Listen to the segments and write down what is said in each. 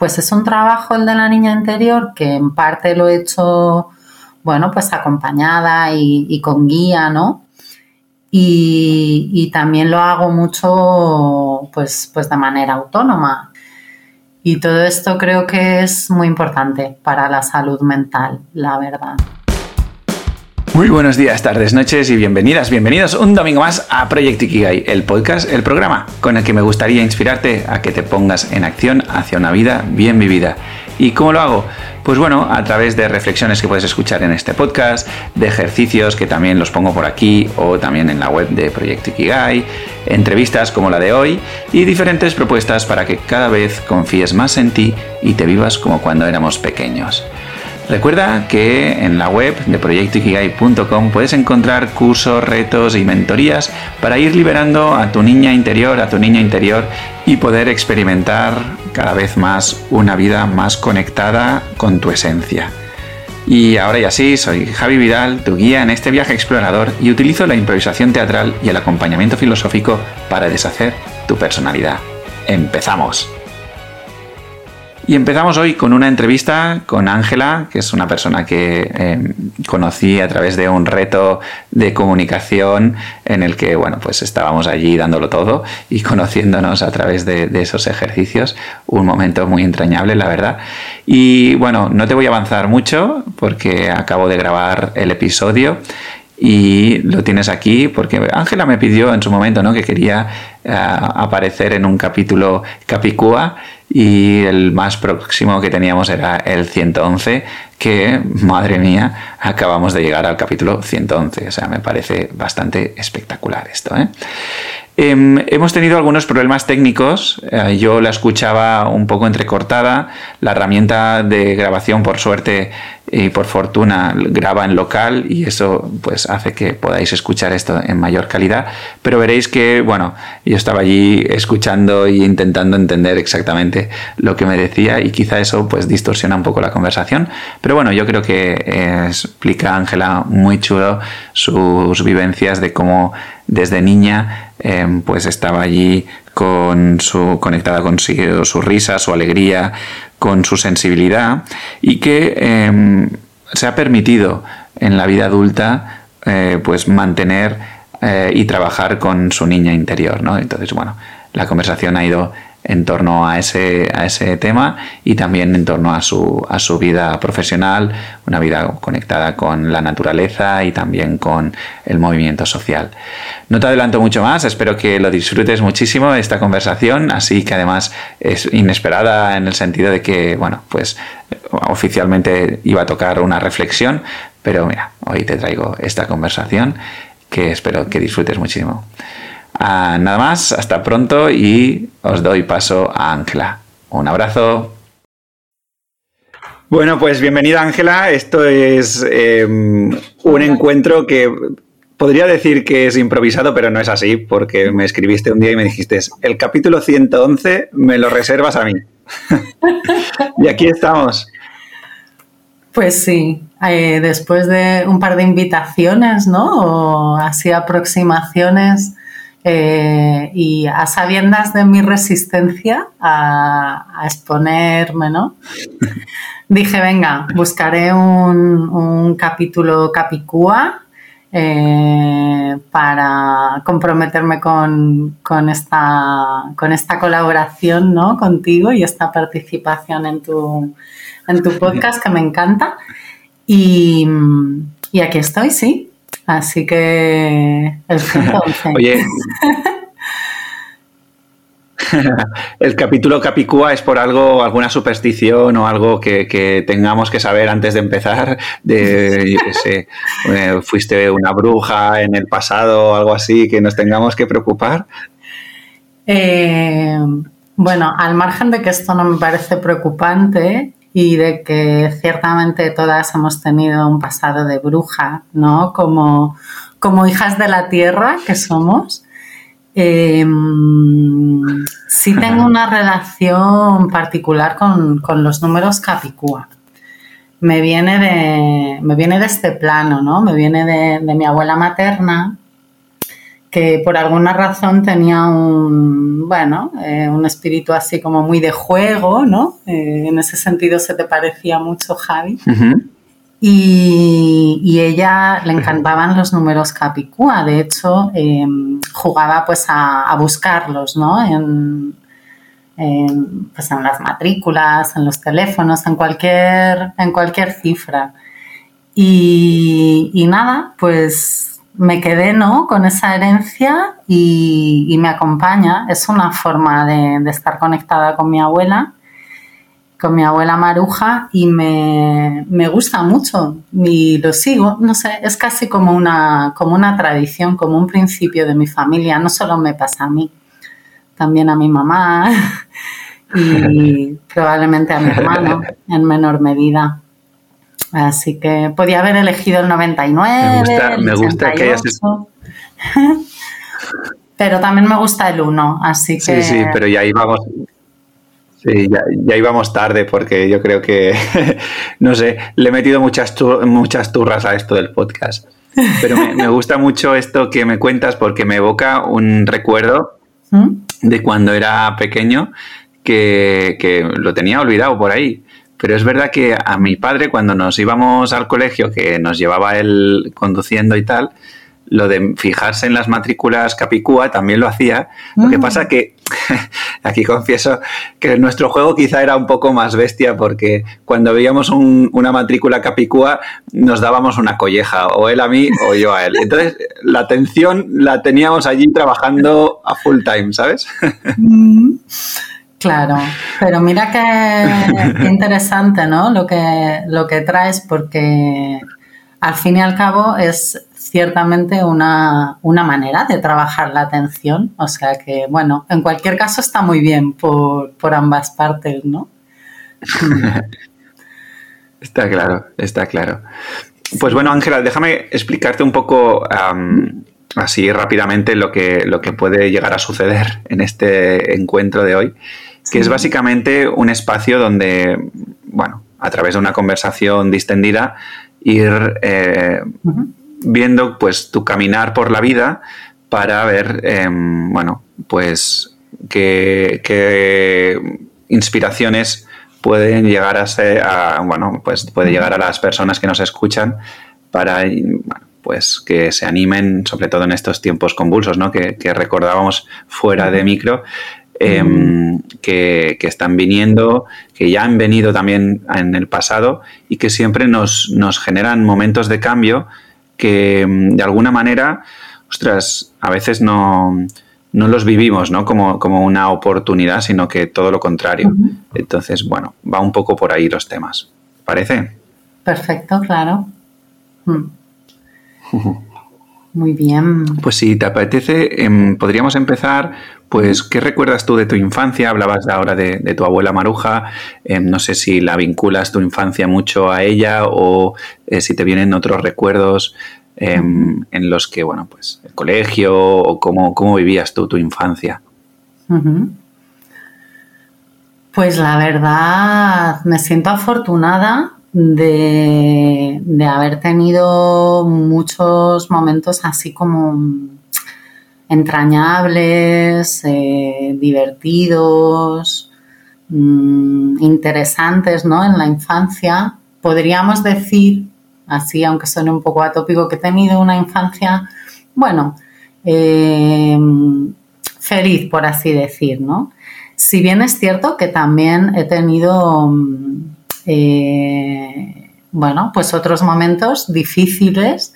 pues es un trabajo el de la niña interior que en parte lo he hecho, bueno, pues acompañada y, con guía, ¿no? Y, también lo hago mucho, pues, pues de manera autónoma. Y todo esto creo que es muy importante para la salud mental, la verdad. Muy buenos días, tardes, noches y bienvenidas, bienvenidos un domingo más a Project Ikigai, el podcast, el programa con el que me gustaría inspirarte a que te pongas en acción hacia una vida bien vivida. ¿Y cómo lo hago? Pues bueno, a través de reflexiones que puedes escuchar en este podcast, de ejercicios que también los pongo por aquí o también en la web de Proyecto Ikigai, entrevistas como la de hoy y diferentes propuestas para que cada vez confíes más en ti y te vivas como cuando éramos pequeños. Recuerda que en la web de proyectoikigai.com puedes encontrar cursos, retos y mentorías para ir liberando a tu niña interior, a tu niña interior y poder experimentar cada vez más una vida más conectada con tu esencia. Y ahora ya sí, soy Javi Vidal, tu guía en este viaje explorador y utilizo la improvisación teatral y el acompañamiento filosófico para deshacer tu personalidad. ¡Empezamos! Y empezamos hoy con una entrevista con Ángela, que es una persona que eh, conocí a través de un reto de comunicación en el que, bueno, pues estábamos allí dándolo todo y conociéndonos a través de, de esos ejercicios. Un momento muy entrañable, la verdad. Y bueno, no te voy a avanzar mucho porque acabo de grabar el episodio y lo tienes aquí porque Ángela me pidió en su momento ¿no? que quería eh, aparecer en un capítulo Capicúa y el más próximo que teníamos era el 111 que, madre mía, acabamos de llegar al capítulo 111. O sea, me parece bastante espectacular esto. ¿eh? Em, hemos tenido algunos problemas técnicos. Eh, yo la escuchaba un poco entrecortada. La herramienta de grabación, por suerte y por fortuna, graba en local y eso pues hace que podáis escuchar esto en mayor calidad. Pero veréis que, bueno, yo estaba allí escuchando e intentando entender exactamente lo que me decía y quizá eso pues distorsiona un poco la conversación. Pero bueno, yo creo que explica Ángela muy chulo sus vivencias de cómo desde niña em, pues estaba allí con su, conectada con su, risa, su alegría, con su sensibilidad y que em, se ha permitido en la vida adulta eh, pues mantener eh, y trabajar con su niña interior, ¿no? Entonces, bueno, la conversación ha ido en torno a ese, a ese tema y también en torno a su, a su vida profesional, una vida conectada con la naturaleza y también con el movimiento social. No te adelanto mucho más, espero que lo disfrutes muchísimo esta conversación, así que además es inesperada en el sentido de que, bueno, pues oficialmente iba a tocar una reflexión, pero mira, hoy te traigo esta conversación que espero que disfrutes muchísimo. Ah, nada más, hasta pronto y os doy paso a Ángela. Un abrazo. Bueno, pues bienvenida Ángela. Esto es em, un encuentro que podría decir que es improvisado, pero no es así, porque me escribiste un día y me dijiste, el capítulo 111 me lo reservas a mí. y aquí estamos. Pues sí, eh, después de un par de invitaciones, ¿no? O así aproximaciones eh, y a sabiendas de mi resistencia a, exponerme, ¿no? Dije, venga, buscaré un, capítulo Capicúa eh, para comprometerme con, esta, con esta colaboración ¿no? contigo y esta participación en tu, en tu podcast que me encanta. Y, y aquí estoy, sí, Así que el Oye. el capítulo Capicúa es por algo, alguna superstición o algo que, tengamos que saber antes de empezar. De, yo sé, eh, fuiste una bruja en el pasado o algo así que nos tengamos que preocupar. Eh, bueno, al margen de que esto no me parece preocupante, y de que ciertamente todas hemos tenido un pasado de bruja, ¿no? Como, como hijas de la tierra que somos. Em, sí tengo una relación particular con, los números Capicúa. Me viene, de, me viene de este plano, ¿no? Me viene de, mi abuela materna, que por alguna razón tenía un, bueno, eh, un espíritu así como muy de juego, ¿no? Eh, en ese sentido se te parecía mucho Javi. y, ella le encantaban los números Capicúa, de hecho em, jugaba pues a, buscarlos, ¿no? En, pues en las matrículas, en los teléfonos, en cualquier, en cualquier cifra. Y, y nada, pues me quedé ¿no? con esa herencia y, me acompaña. Es una forma de, estar conectada con mi abuela, con mi abuela Maruja y me, gusta mucho y lo sigo. No sé, es casi como una, como una tradición, como un principio de mi familia. No solo me pasa a mí, también a mi mamá y probablemente a mi hermano en menor medida. Así que podía haber elegido el 99. Me gusta, que hayas. pero también me gusta el 1, así que. Sí, sí, pero ya íbamos. Sí, ya, íbamos tarde porque yo creo que, no sé, le he metido muchas, muchas turras a esto del podcast. Pero me, gusta mucho esto que me cuentas porque me evoca un recuerdo ¿Mm? de cuando era pequeño que, que, lo tenía olvidado por ahí. Pero es verdad que a mi padre, cuando nos íbamos al colegio, que nos llevaba él conduciendo y tal, lo de fijarse en las matrículas Capicúa también lo hacía. Lo que mm. pasa que, aquí confieso, que nuestro juego quizá era un poco más bestia porque cuando veíamos una matrícula Capicúa nos dábamos una colleja, o él a mí o yo a él. Entonces, la atención la teníamos allí trabajando a full time, ¿sabes? Mm. Claro, pero mira qué, interesante, ¿no? Lo que, lo que traes, porque al fin y al cabo es ciertamente una, manera de trabajar la atención. O sea que, bueno, en cualquier caso está muy bien por, ambas partes, ¿no? está claro, está claro. Pues bueno, Ángela, déjame explicarte un poco así rápidamente lo que, lo que puede llegar a suceder en este encuentro de hoy que es básicamente un espacio donde, bueno, a través de una conversación distendida, ir eh, viendo pues tu caminar por la vida para ver, em, bueno, pues qué, inspiraciones pueden llegar a ser, bueno, pues puede llegar a las personas que nos escuchan para, pues que se animen, sobre todo en estos tiempos convulsos, ¿no? Que, que recordábamos fuera de micro, Em, que, están viniendo, que ya han venido también en el pasado y que siempre nos, generan momentos de cambio que em, de alguna manera, ostras, a veces no, los vivimos ¿no? Como, como, una oportunidad, sino que todo lo contrario. Entonces, bueno, va un poco por ahí los temas. ¿Parece? Perfecto, claro. Mm. Muy bien. Pues si te apetece, em, podríamos empezar, pues, ¿qué recuerdas tú de tu infancia? Hablabas ahora de, tu abuela Maruja, em, no sé si la vinculas tu infancia mucho a ella o eh, si te vienen otros recuerdos em, en los que, bueno, pues, el colegio o cómo, cómo vivías tú tu infancia. Pues la verdad, me siento afortunada de, haber tenido muchos momentos así como entrañables, eh, divertidos, mm, interesantes ¿no? en la infancia. Podríamos decir, así aunque suene un poco atópico, que he tenido una infancia, bueno, eh, feliz, por así decir, ¿no? Si bien es cierto que también he tenido mm, eh, bueno, pues otros momentos difíciles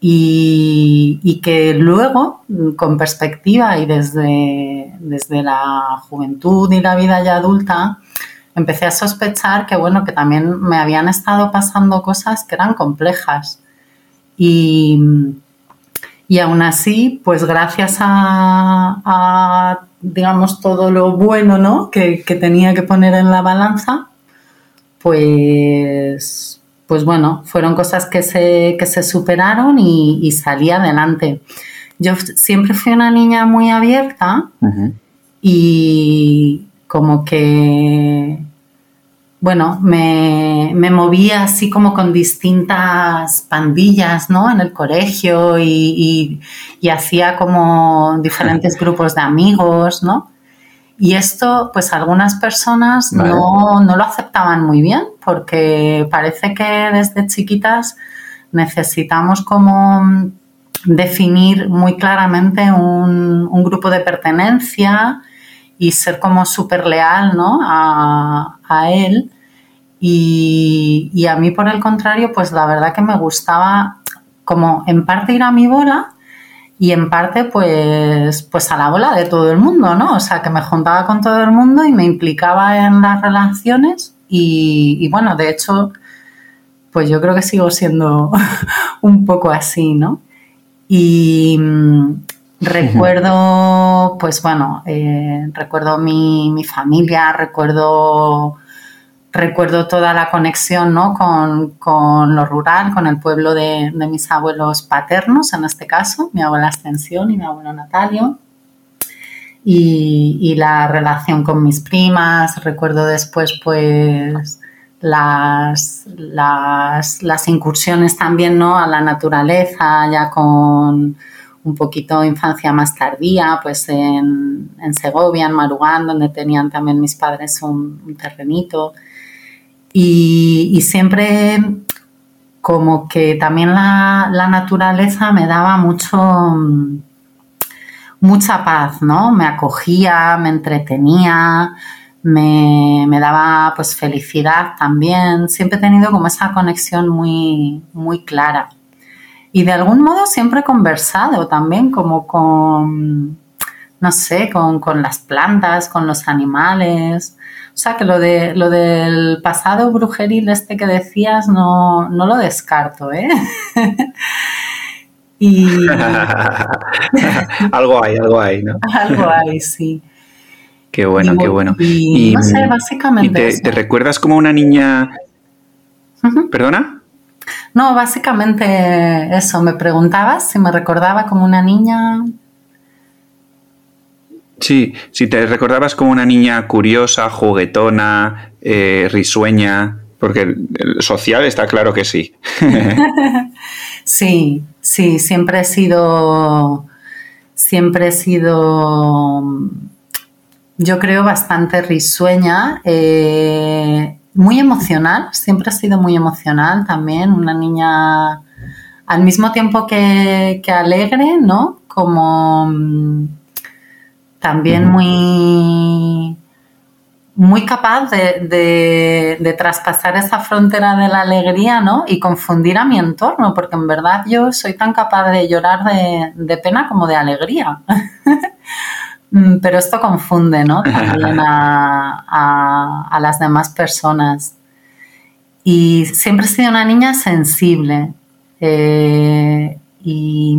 y, que luego, con perspectiva y desde, desde la juventud y la vida ya adulta, empecé a sospechar que, bueno, que también me habían estado pasando cosas que eran complejas. Y, y aún así, pues gracias a, digamos, todo lo bueno ¿no? que, que tenía que poner en la balanza, pues, pues bueno, fueron cosas que se, que se superaron y, salí adelante. Yo siempre fui una niña muy abierta y como que bueno, me, me, movía así como con distintas pandillas, ¿no? En el colegio y, y, hacía como diferentes grupos de amigos, ¿no? Y esto, pues algunas personas no, no, lo aceptaban muy bien porque parece que desde chiquitas necesitamos como definir muy claramente un, un grupo de pertenencia y ser como súper leal ¿no? a, a él. Y, y, a mí, por el contrario, pues la verdad que me gustaba como en parte ir a mi bola y en parte pues, pues a la bola de todo el mundo, ¿no? O sea, que me juntaba con todo el mundo y me implicaba en las relaciones y, y bueno, de hecho, pues yo creo que sigo siendo un poco así, ¿no? Y, Recuerdo, pues bueno, eh, recuerdo mi, mi, familia, recuerdo, recuerdo toda la conexión ¿no? con, lo rural, con el pueblo de, mis abuelos paternos, en este caso, mi abuela Ascensión y mi abuelo Natalio. Y, la relación con mis primas, recuerdo después pues las incursiones también ¿no? a la naturaleza, ya con un poquito infancia más tardía, pues en, Segovia, en Marugán, donde tenían también mis padres un, terrenito. Y, siempre como que también la, naturaleza me daba mucho mucha paz, ¿no? Me acogía, me entretenía, me, me, daba pues felicidad también. Siempre he tenido como esa conexión muy, muy clara. Y de algún modo siempre he conversado también como con, no sé, con, con las plantas, con los animales. O sea que lo, de, lo del pasado brujeril este que decías no, no lo descarto, ¿eh? y... algo hay, algo hay, ¿no? algo hay, sí. Qué bueno, qué bueno. Y, no sé, básicamente... te, te, recuerdas como una niña... ¿Perdona? No, básicamente eso, me preguntabas si me recordaba como una niña. Sí, si te recordabas como una niña curiosa, juguetona, eh, risueña, porque social está claro que sí. sí, sí, siempre he sido, siempre he sido, yo creo, bastante risueña. Eh, muy emocional, siempre ha sido muy emocional también, una niña al mismo tiempo que, alegre, ¿no? Como también muy, muy capaz de, traspasar esa frontera de la alegría, ¿no? Y confundir a mi entorno, porque en verdad yo soy tan capaz de llorar de, de pena como de alegría. Mm, pero esto confunde, ¿no? También a, las demás personas. Y siempre he sido una niña sensible. Eh, y,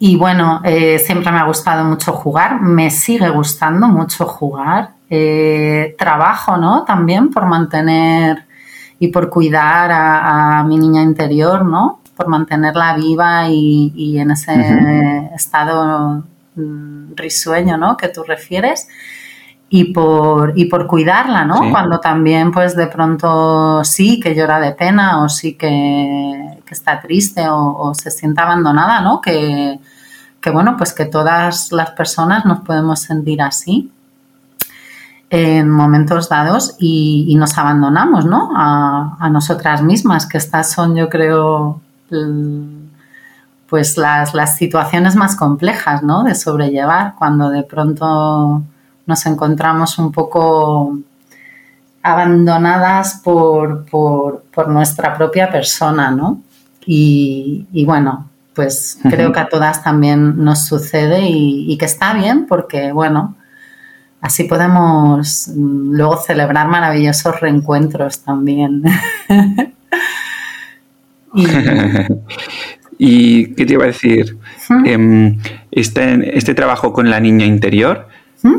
y, bueno, eh, siempre me ha gustado mucho jugar. Me sigue gustando mucho jugar. Eh, trabajo, ¿no? También por mantener y por cuidar a, a mi niña interior, ¿no? por mantenerla viva y, en ese estado mm, risueño ¿no? que tú refieres y por, y por cuidarla, ¿no? Cuando también, pues de pronto sí que llora de pena o sí que, está triste o, se siente abandonada, ¿no? Que, bueno, pues que todas las personas nos podemos sentir así en momentos dados y, nos abandonamos, ¿no? A, a, nosotras mismas, que estas son, yo creo, pues las, las, situaciones más complejas ¿no? de sobrellevar cuando de pronto nos encontramos un poco abandonadas por, por, por nuestra propia persona, ¿no? Y bueno, pues creo que a todas también nos sucede y, y, que está bien porque, bueno, así podemos mm, luego celebrar maravillosos reencuentros también. Y, qué te iba a decir? Em, este, este, trabajo con la niña interior,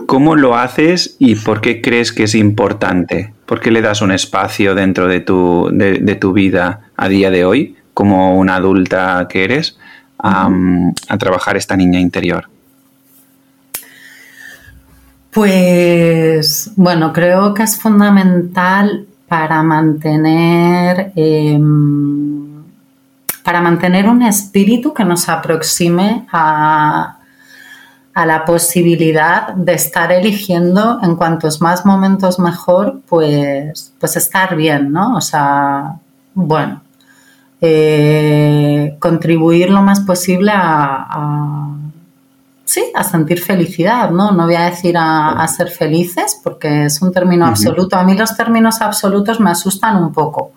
¿cómo lo haces y por qué crees que es importante? ¿Por qué le das un espacio dentro de tu, de, tu vida a día de hoy, como una adulta que eres, a trabajar esta niña interior? Pues bueno, creo que es fundamental para mantener em, para mantener un espíritu que nos aproxime a, a la posibilidad de estar eligiendo en cuantos más momentos mejor, pues, pues estar bien, ¿no? O sea, bueno, eh, contribuir lo más posible a, sí, a sentir felicidad, ¿no? No voy a decir a, ser felices porque es un término absoluto. A mí los términos absolutos me asustan un poco.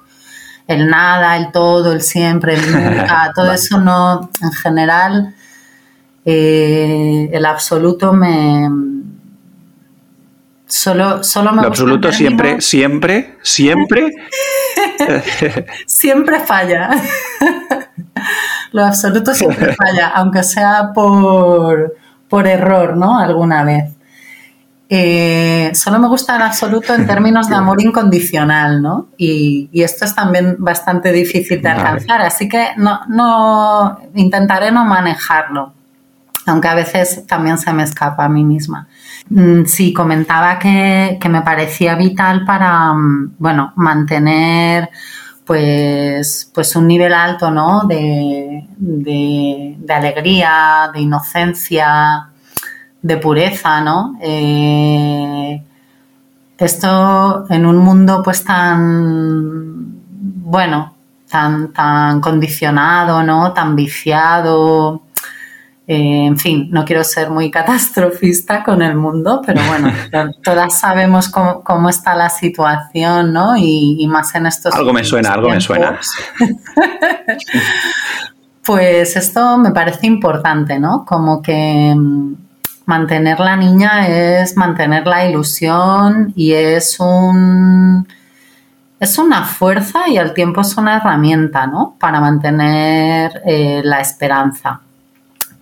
El nada, el todo, el siempre, el nunca, todo eso no, en general, eh, el absoluto me, Solo, solo me Lo absoluto siempre, siempre, siempre. siempre falla. Lo absoluto siempre falla, aunque sea por, por error, ¿no? Alguna vez. Eh, solo me gusta el absoluto en términos de amor incondicional, ¿no? Y, esto es también bastante difícil de alcanzar, así que no, no intentaré no manejarlo, aunque a veces también se me escapa a mí misma. Mm, sí, comentaba que, me parecía vital para, mm, bueno, mantener pues, pues un nivel alto, ¿no? De, alegría, de inocencia, de pureza, ¿no? Eh, esto en un mundo pues tan, bueno, tan, tan condicionado, ¿no? Tan viciado, eh, en fin, no quiero ser muy catastrofista con el mundo, pero bueno, todas sabemos cómo, está la situación, ¿no? Y, más en estos. Algo me suena, algo me suena. pues esto me parece importante, ¿no? Como que mm, mantener la niña es mantener la ilusión y es un. Es una fuerza y al tiempo es una herramienta, ¿no? Para mantener eh, la esperanza.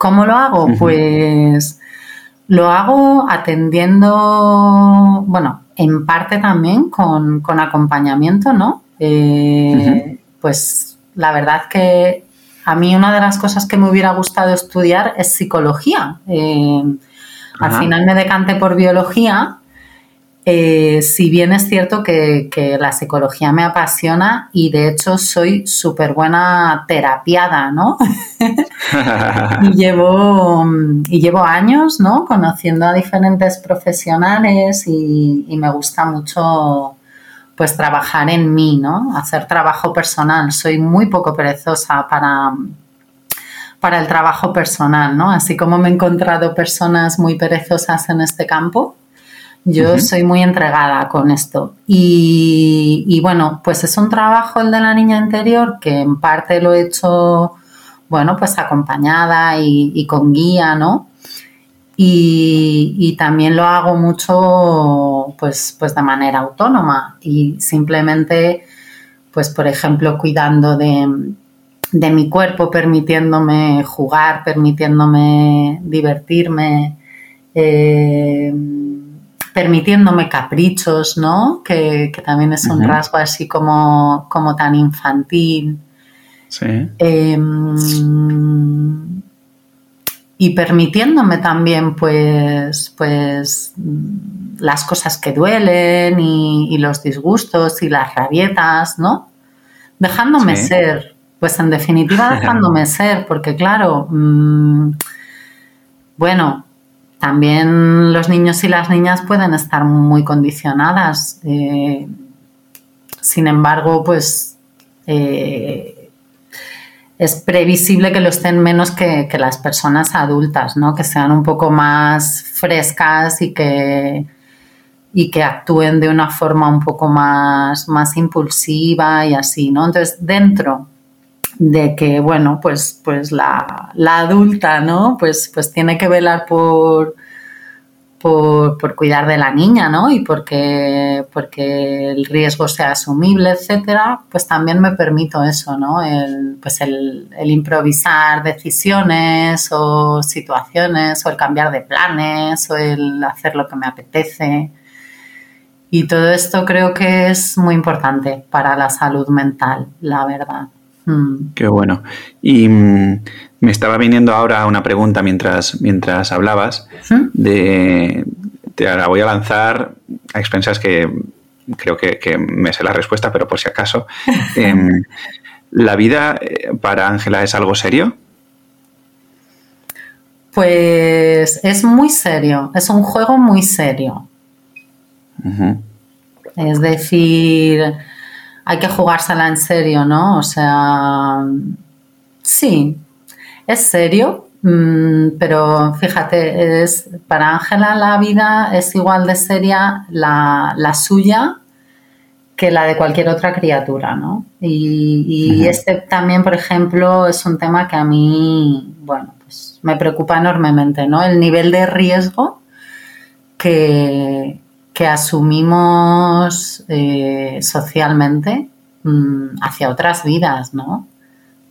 ¿Cómo lo hago? Pues lo hago atendiendo, bueno, en parte también con, acompañamiento, ¿no? Eh, pues la verdad que a mí una de las cosas que me hubiera gustado estudiar es psicología. Eh, al final me decanté por biología eh, si bien es cierto que, la psicología me apasiona y de hecho soy súper buena terapiada, ¿no? y, llevo, y llevo años, ¿no? Conociendo a diferentes profesionales y, me gusta mucho pues trabajar en mí, ¿no? Hacer trabajo personal. Soy muy poco perezosa para, para el trabajo personal, ¿no? Así como me he encontrado personas muy perezosas en este campo, yo soy muy entregada con esto. Y, bueno, pues es un trabajo el de la niña interior que en parte lo he hecho, bueno, pues acompañada y, con guía, ¿no? Y, también lo hago mucho, pues, pues de manera autónoma y simplemente, pues por ejemplo, cuidando de, de mi cuerpo, permitiéndome jugar, permitiéndome divertirme. Eh, permitiéndome caprichos, ¿no? Que, también es un rasgo así como, como tan infantil. Sí. Em, y permitiéndome también, pues, pues, las cosas que duelen y, los disgustos y las rabietas, ¿no? Dejándome ser, pues en definitiva dejándome ser, porque claro, mm, bueno, también los niños y las niñas pueden estar muy condicionadas. Eh, sin embargo, pues eh, es previsible que lo estén menos que, las personas adultas, ¿no? Que sean un poco más frescas y que, y que actúen de una forma un poco más, más impulsiva y así, ¿no? Entonces, dentro de que, bueno, pues, pues la, adulta, ¿no? Pues, pues tiene que velar por, por, cuidar de la niña, ¿no? Y porque, porque el riesgo sea asumible, etcétera, pues también me permito eso, ¿no? El, pues el, el improvisar decisiones o situaciones, o el cambiar de planes, o el hacer lo que me apetece. Y todo esto creo que es muy importante para la salud mental, la verdad. Mm. Qué bueno. Y mm, me estaba viniendo ahora una pregunta mientras, mientras hablabas de te la voy a lanzar a expensas que creo que, me sé la respuesta, pero por si acaso. Em, ¿La vida eh, para Ángela es algo serio? Pues es muy serio, es un juego muy serio. Es decir, hay que jugársela en serio, ¿no? O sea, sí, es serio, mm, pero fíjate, es, para Ángela la vida es igual de seria la, suya que la de cualquier otra criatura, ¿no? Y, este también, por ejemplo, es un tema que a mí, bueno, pues me preocupa enormemente, ¿no? El nivel de riesgo que, que asumimos eh, socialmente mm, hacia otras vidas, ¿no?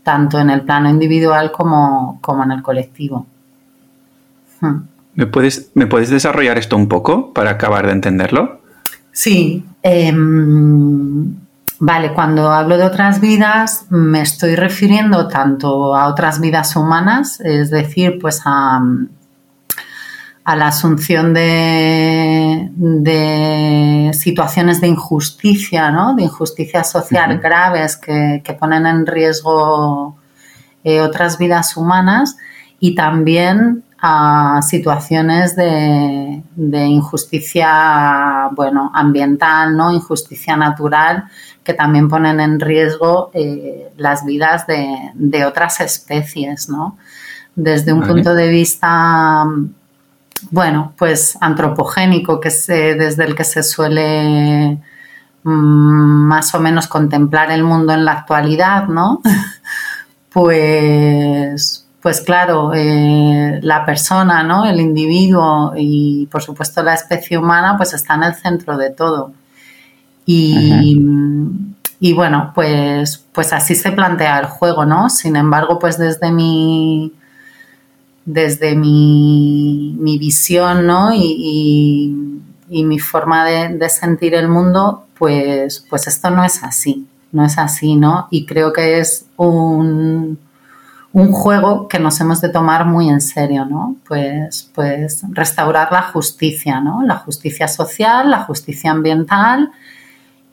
Tanto en el plano individual como, en el colectivo. Hmm. ¿Me, puedes, ¿Me puedes desarrollar esto un poco para acabar de entenderlo? Sí. Em, vale, cuando hablo de otras vidas me estoy refiriendo tanto a otras vidas humanas, es decir, pues a a la asunción de, situaciones de injusticia, ¿no? de injusticia social graves que, ponen en riesgo eh, otras vidas humanas y también a situaciones de, injusticia bueno, ambiental, ¿no? injusticia natural, que también ponen en riesgo eh, las vidas de, otras especies. ¿no? Desde un punto de vista bueno, pues antropogénico, que es eh, desde el que se suele mm, más o menos contemplar el mundo en la actualidad, ¿no? pues, pues claro, eh, la persona, ¿no? El individuo y por supuesto la especie humana, pues está en el centro de todo. Y, y bueno, pues, pues así se plantea el juego, ¿no? Sin embargo, pues desde mi desde mi, visión ¿no? y, mi forma de, sentir el mundo, pues, pues esto no es así, no es así, ¿no? Y creo que es un, un juego que nos hemos de tomar muy en serio, ¿no? Pues, pues restaurar la justicia, ¿no? La justicia social, la justicia ambiental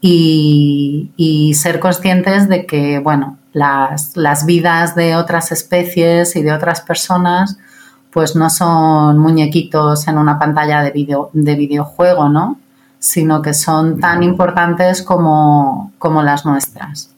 y, y ser conscientes de que, bueno, las, las, vidas de otras especies y de otras personas pues no son muñequitos en una pantalla de, video, de videojuego, ¿no? Sino que son tan importantes como, como las nuestras.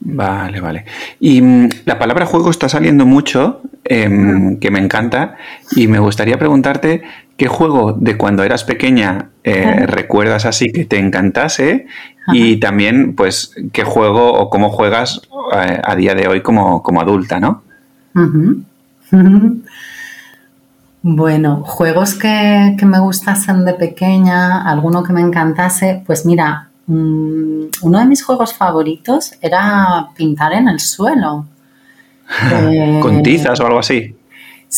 Vale, vale. Y mm, la palabra juego está saliendo mucho, em, que me encanta, y me gustaría preguntarte qué juego de cuando eras pequeña eh, recuerdas así que te encantase y también, pues, qué juego o cómo juegas eh, a día de hoy como, adulta, ¿no? Bueno, juegos que, me gustasen de pequeña, alguno que me encantase, pues mira, mm, uno de mis juegos favoritos era pintar en el suelo. ¿Con tizas o algo así?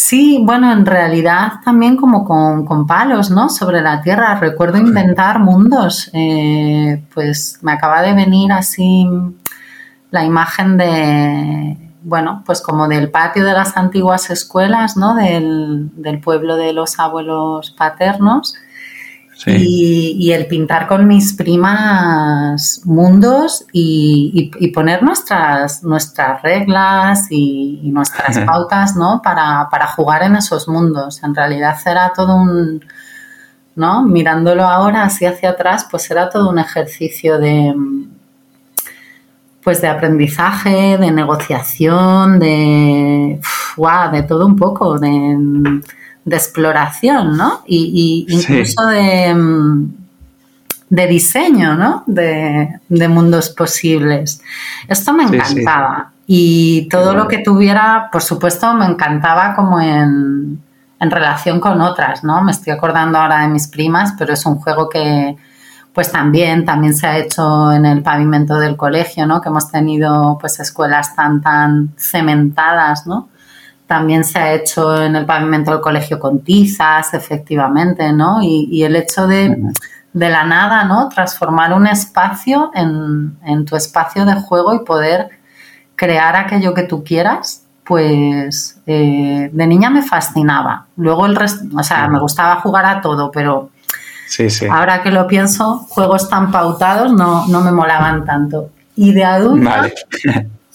Sí, bueno, en realidad también como con, palos, ¿no? Sobre la tierra. Recuerdo inventar mundos. Eh, pues me acaba de venir así la imagen de bueno, pues como del patio de las antiguas escuelas, ¿no? Del, pueblo de los abuelos paternos. Y, el pintar con mis primas mundos y, poner nuestras, nuestras reglas y, nuestras pautas, ¿no? Para, para, jugar en esos mundos. En realidad era todo un, ¿no? Mirándolo ahora así hacia atrás, pues era todo un ejercicio de, pues de aprendizaje, de negociación, de, de todo un poco, de, exploración, ¿no? Y, incluso de, de, diseño, ¿no? De, mundos posibles. Esto me encantaba. Y todo lo que tuviera, por supuesto, me encantaba como en, en relación con otras, ¿no? Me estoy acordando ahora de mis primas, pero es un juego que, pues también, también se ha hecho en el pavimento del colegio, ¿no? Que hemos tenido pues escuelas tan, tan cementadas, ¿no? También se ha hecho en el pavimento del colegio con tizas, efectivamente, ¿no? Y, el hecho de, de, la nada, ¿no? Transformar un espacio en, en tu espacio de juego y poder crear aquello que tú quieras, pues eh, de niña me fascinaba. Luego el resto, o sea, me gustaba jugar a todo, pero sí, sí. ahora que lo pienso, juegos tan pautados no, no me molaban tanto. Y de adulta.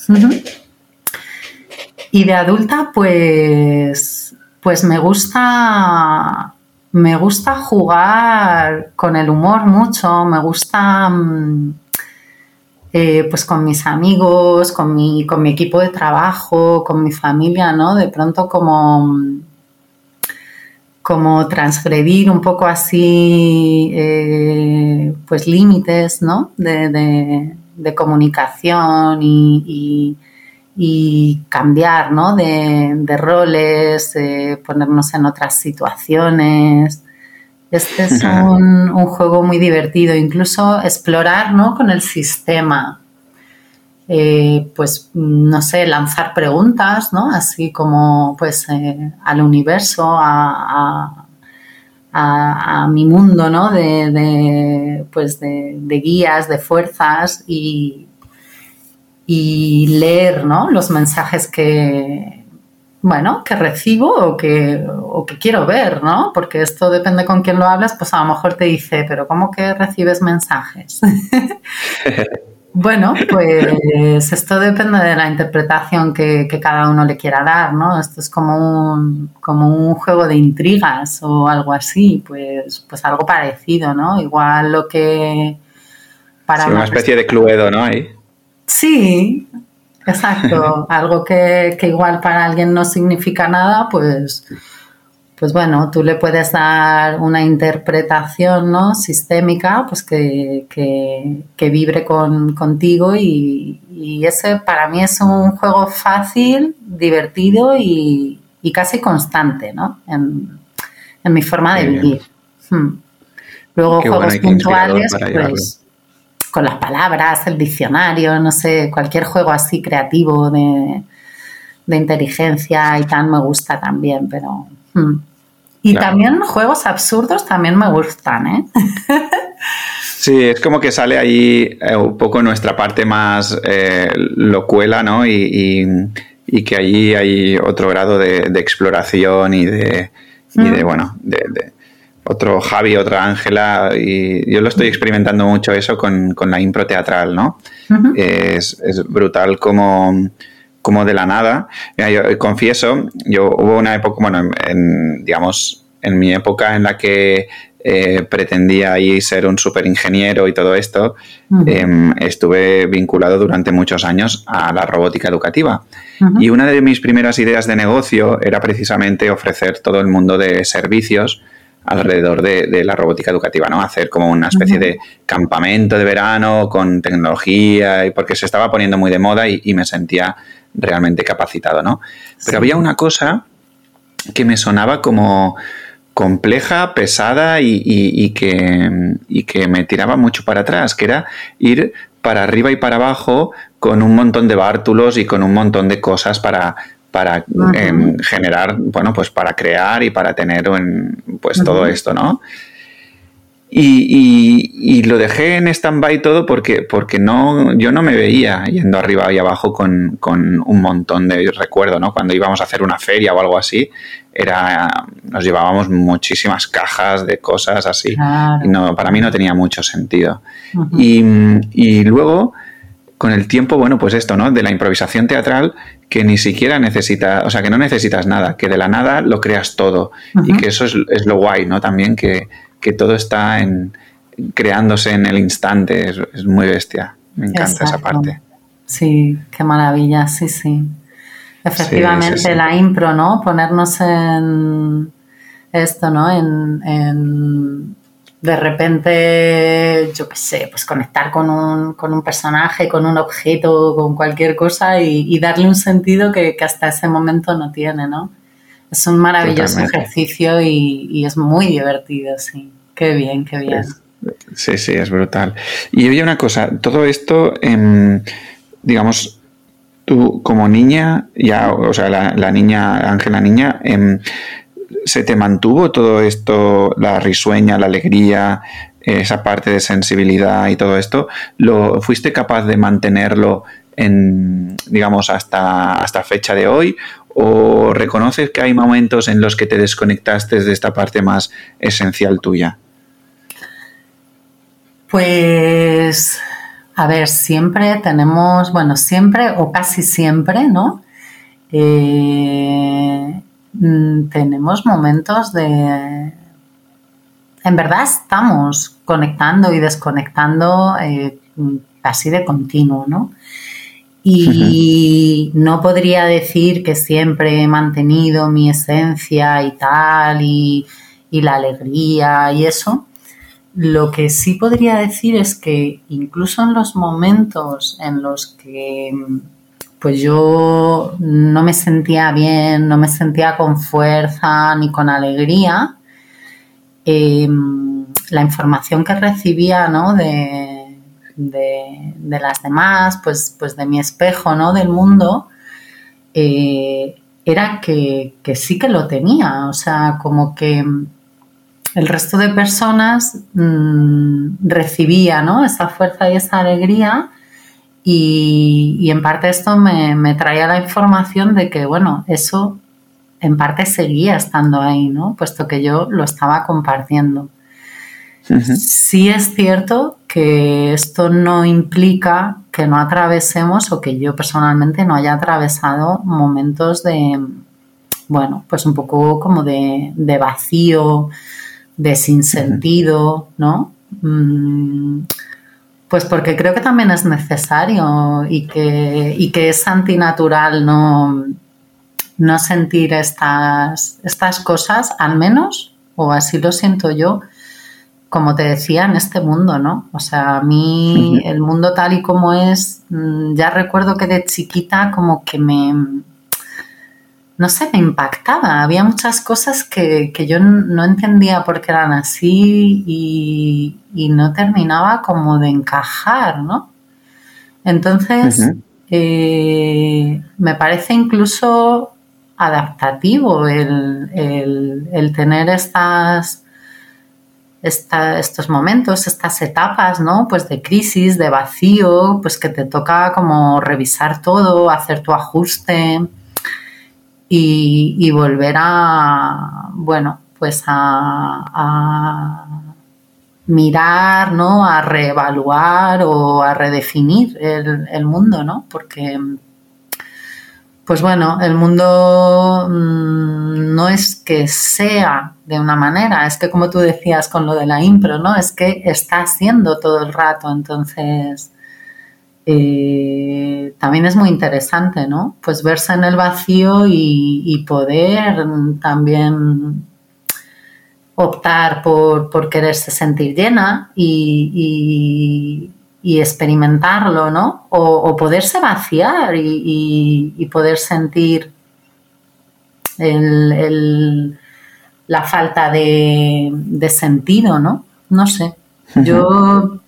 y de adulta, pues. Pues me gusta. Me gusta jugar con el humor mucho. Me gusta. Mm, eh, pues con mis amigos, con mi, con mi equipo de trabajo, con mi familia, ¿no? De pronto como, como transgredir un poco así, eh, pues límites, ¿no? De, comunicación y, cambiar, ¿no? De, roles, ponernos en otras situaciones. Este es un, juego muy divertido, incluso explorar ¿no? con el sistema. Eh, pues no sé, lanzar preguntas, ¿no? Así como pues eh, al universo, a, mi mundo, ¿no? De, pues de, guías, de fuerzas y, y leer, ¿no? Los mensajes que, bueno, que recibo o que, o que quiero ver, ¿no? Porque esto depende con quién lo hablas, pues a lo mejor te dice, pero ¿cómo que recibes mensajes? bueno, pues esto depende de la interpretación que, cada uno le quiera dar, ¿no? Esto es como un, como un juego de intrigas o algo así, pues, pues algo parecido, ¿no? Igual lo que... Para una, especie de cluedo, ¿no? Ahí. Sí, Exacto, algo que, igual para alguien no significa nada, pues, pues bueno, tú le puedes dar una interpretación ¿no? sistémica pues que, que, vibre con, contigo y, ese para mí es un juego fácil, divertido y, casi constante ¿no? en, mi forma de vivir. Hmm. Luego juegos puntuales, pues con las palabras, el diccionario, no sé, cualquier juego así creativo de, inteligencia y tal me gusta también, pero... Hmm. Y también juegos absurdos también me gustan, ¿eh? Sí, es como que sale ahí eh, un poco nuestra parte más eh, locuela, ¿no? Y, que allí hay otro grado de, exploración y de, y de hmm. bueno, de, otro Javi, otra Ángela, y yo lo estoy experimentando mucho eso con, la impro teatral, ¿no? es, brutal como, como de la nada. yo confieso, yo hubo una época, bueno, en, digamos, en mi época en la que eh, pretendía ahí ser un super ingeniero y todo esto, em, estuve vinculado durante muchos años a la robótica educativa. Y una de mis primeras ideas de negocio era precisamente ofrecer todo el mundo de servicios alrededor de, la robótica educativa, ¿no? Hacer como una especie de campamento de verano con tecnología, y porque se estaba poniendo muy de moda y, me sentía realmente capacitado, ¿no? Pero había una cosa que me sonaba como compleja, pesada y, que, y que me tiraba mucho para atrás, que era ir para arriba y para abajo con un montón de bártulos y con un montón de cosas para, para em, generar, bueno, pues para crear y para tener pues todo esto, ¿no? Y, lo dejé en stand-by todo porque, porque no, yo no me veía yendo arriba y abajo con, un montón de recuerdo, ¿no? Cuando íbamos a hacer una feria o algo así, era, nos llevábamos muchísimas cajas de cosas así. Y no, para mí no tenía mucho sentido. y, y luego con el tiempo, bueno, pues esto, ¿no? De la improvisación teatral que ni siquiera necesita, o sea, que no necesitas nada, que de la nada lo creas todo y que eso es, lo guay, ¿no? También que, todo está en, creándose en el instante, es, muy bestia, me encanta esa parte. Sí, qué maravilla, sí, sí. Efectivamente, la impro, ¿no? Ponernos en esto, ¿no? en de repente, yo qué sé, pues conectar con un, con un personaje, con un objeto, con cualquier cosa y, darle un sentido que, hasta ese momento no tiene, ¿no? Es un maravilloso ejercicio y, es muy divertido, sí. Qué bien, qué bien. sí, sí, es brutal. Y oye una cosa, todo esto, em, digamos, tú como niña, ya, o sea, la, niña, Ángela niña, em, se te mantuvo todo esto, la risueña, la alegría, esa parte de sensibilidad y todo esto, lo fuiste capaz de mantenerlo en, digamos, hasta, hasta fecha de hoy? ¿O reconoces que hay momentos en los que te desconectaste de esta parte más esencial tuya? Pues, a ver, siempre tenemos, bueno, siempre o casi siempre, ¿no? Eh, mm, tenemos momentos de... En verdad estamos conectando y desconectando eh, casi de continuo, ¿no? Y no podría decir que siempre he mantenido mi esencia y tal, y, y la alegría y eso, lo que sí podría decir es que incluso en los momentos en los que pues yo no me sentía bien, no me sentía con fuerza ni con alegría, em, la información que recibía ¿no? de, de, las demás, pues, pues de mi espejo ¿no? del mundo, eh, era que, que sí que lo tenía, o sea, como que el resto de personas mm, recibía ¿no? esa fuerza y esa alegría y, en parte esto me, traía la información de que, bueno, eso en parte seguía estando ahí, ¿no? Puesto que yo lo estaba compartiendo. Sí es cierto que esto no implica que no atravesemos o que yo personalmente no haya atravesado momentos de, bueno, pues un poco como de, de vacío, de sinsentido, ¿no? Mm, pues porque creo que también es necesario y que, y que es antinatural no, no sentir estas, estas cosas, al menos, o así lo siento yo, como te decía, en este mundo, ¿no? O sea, a mí el mundo tal y como es, mm, ya recuerdo que de chiquita como que me, no sé, me impactaba. Había muchas cosas que, yo no entendía por qué eran así y, no terminaba como de encajar, ¿no? Entonces, eh, me parece incluso adaptativo el, tener estas, estos momentos, estas etapas, ¿no? Pues de crisis, de vacío, pues que te toca como revisar todo, hacer tu ajuste y, volver a, bueno, pues a, mirar, ¿no? A reevaluar o a redefinir el, mundo, ¿no? Porque, pues bueno, el mundo mm, no es que sea de una manera, es que como tú decías con lo de la impro, ¿no? Es que está siendo todo el rato, entonces eh, también es muy interesante, ¿no? Pues verse en el vacío y, poder también optar por, quererse sentir llena y, experimentarlo, ¿no? O, poderse vaciar y, poder sentir la falta de, de, sentido, ¿no? No sé. Yo,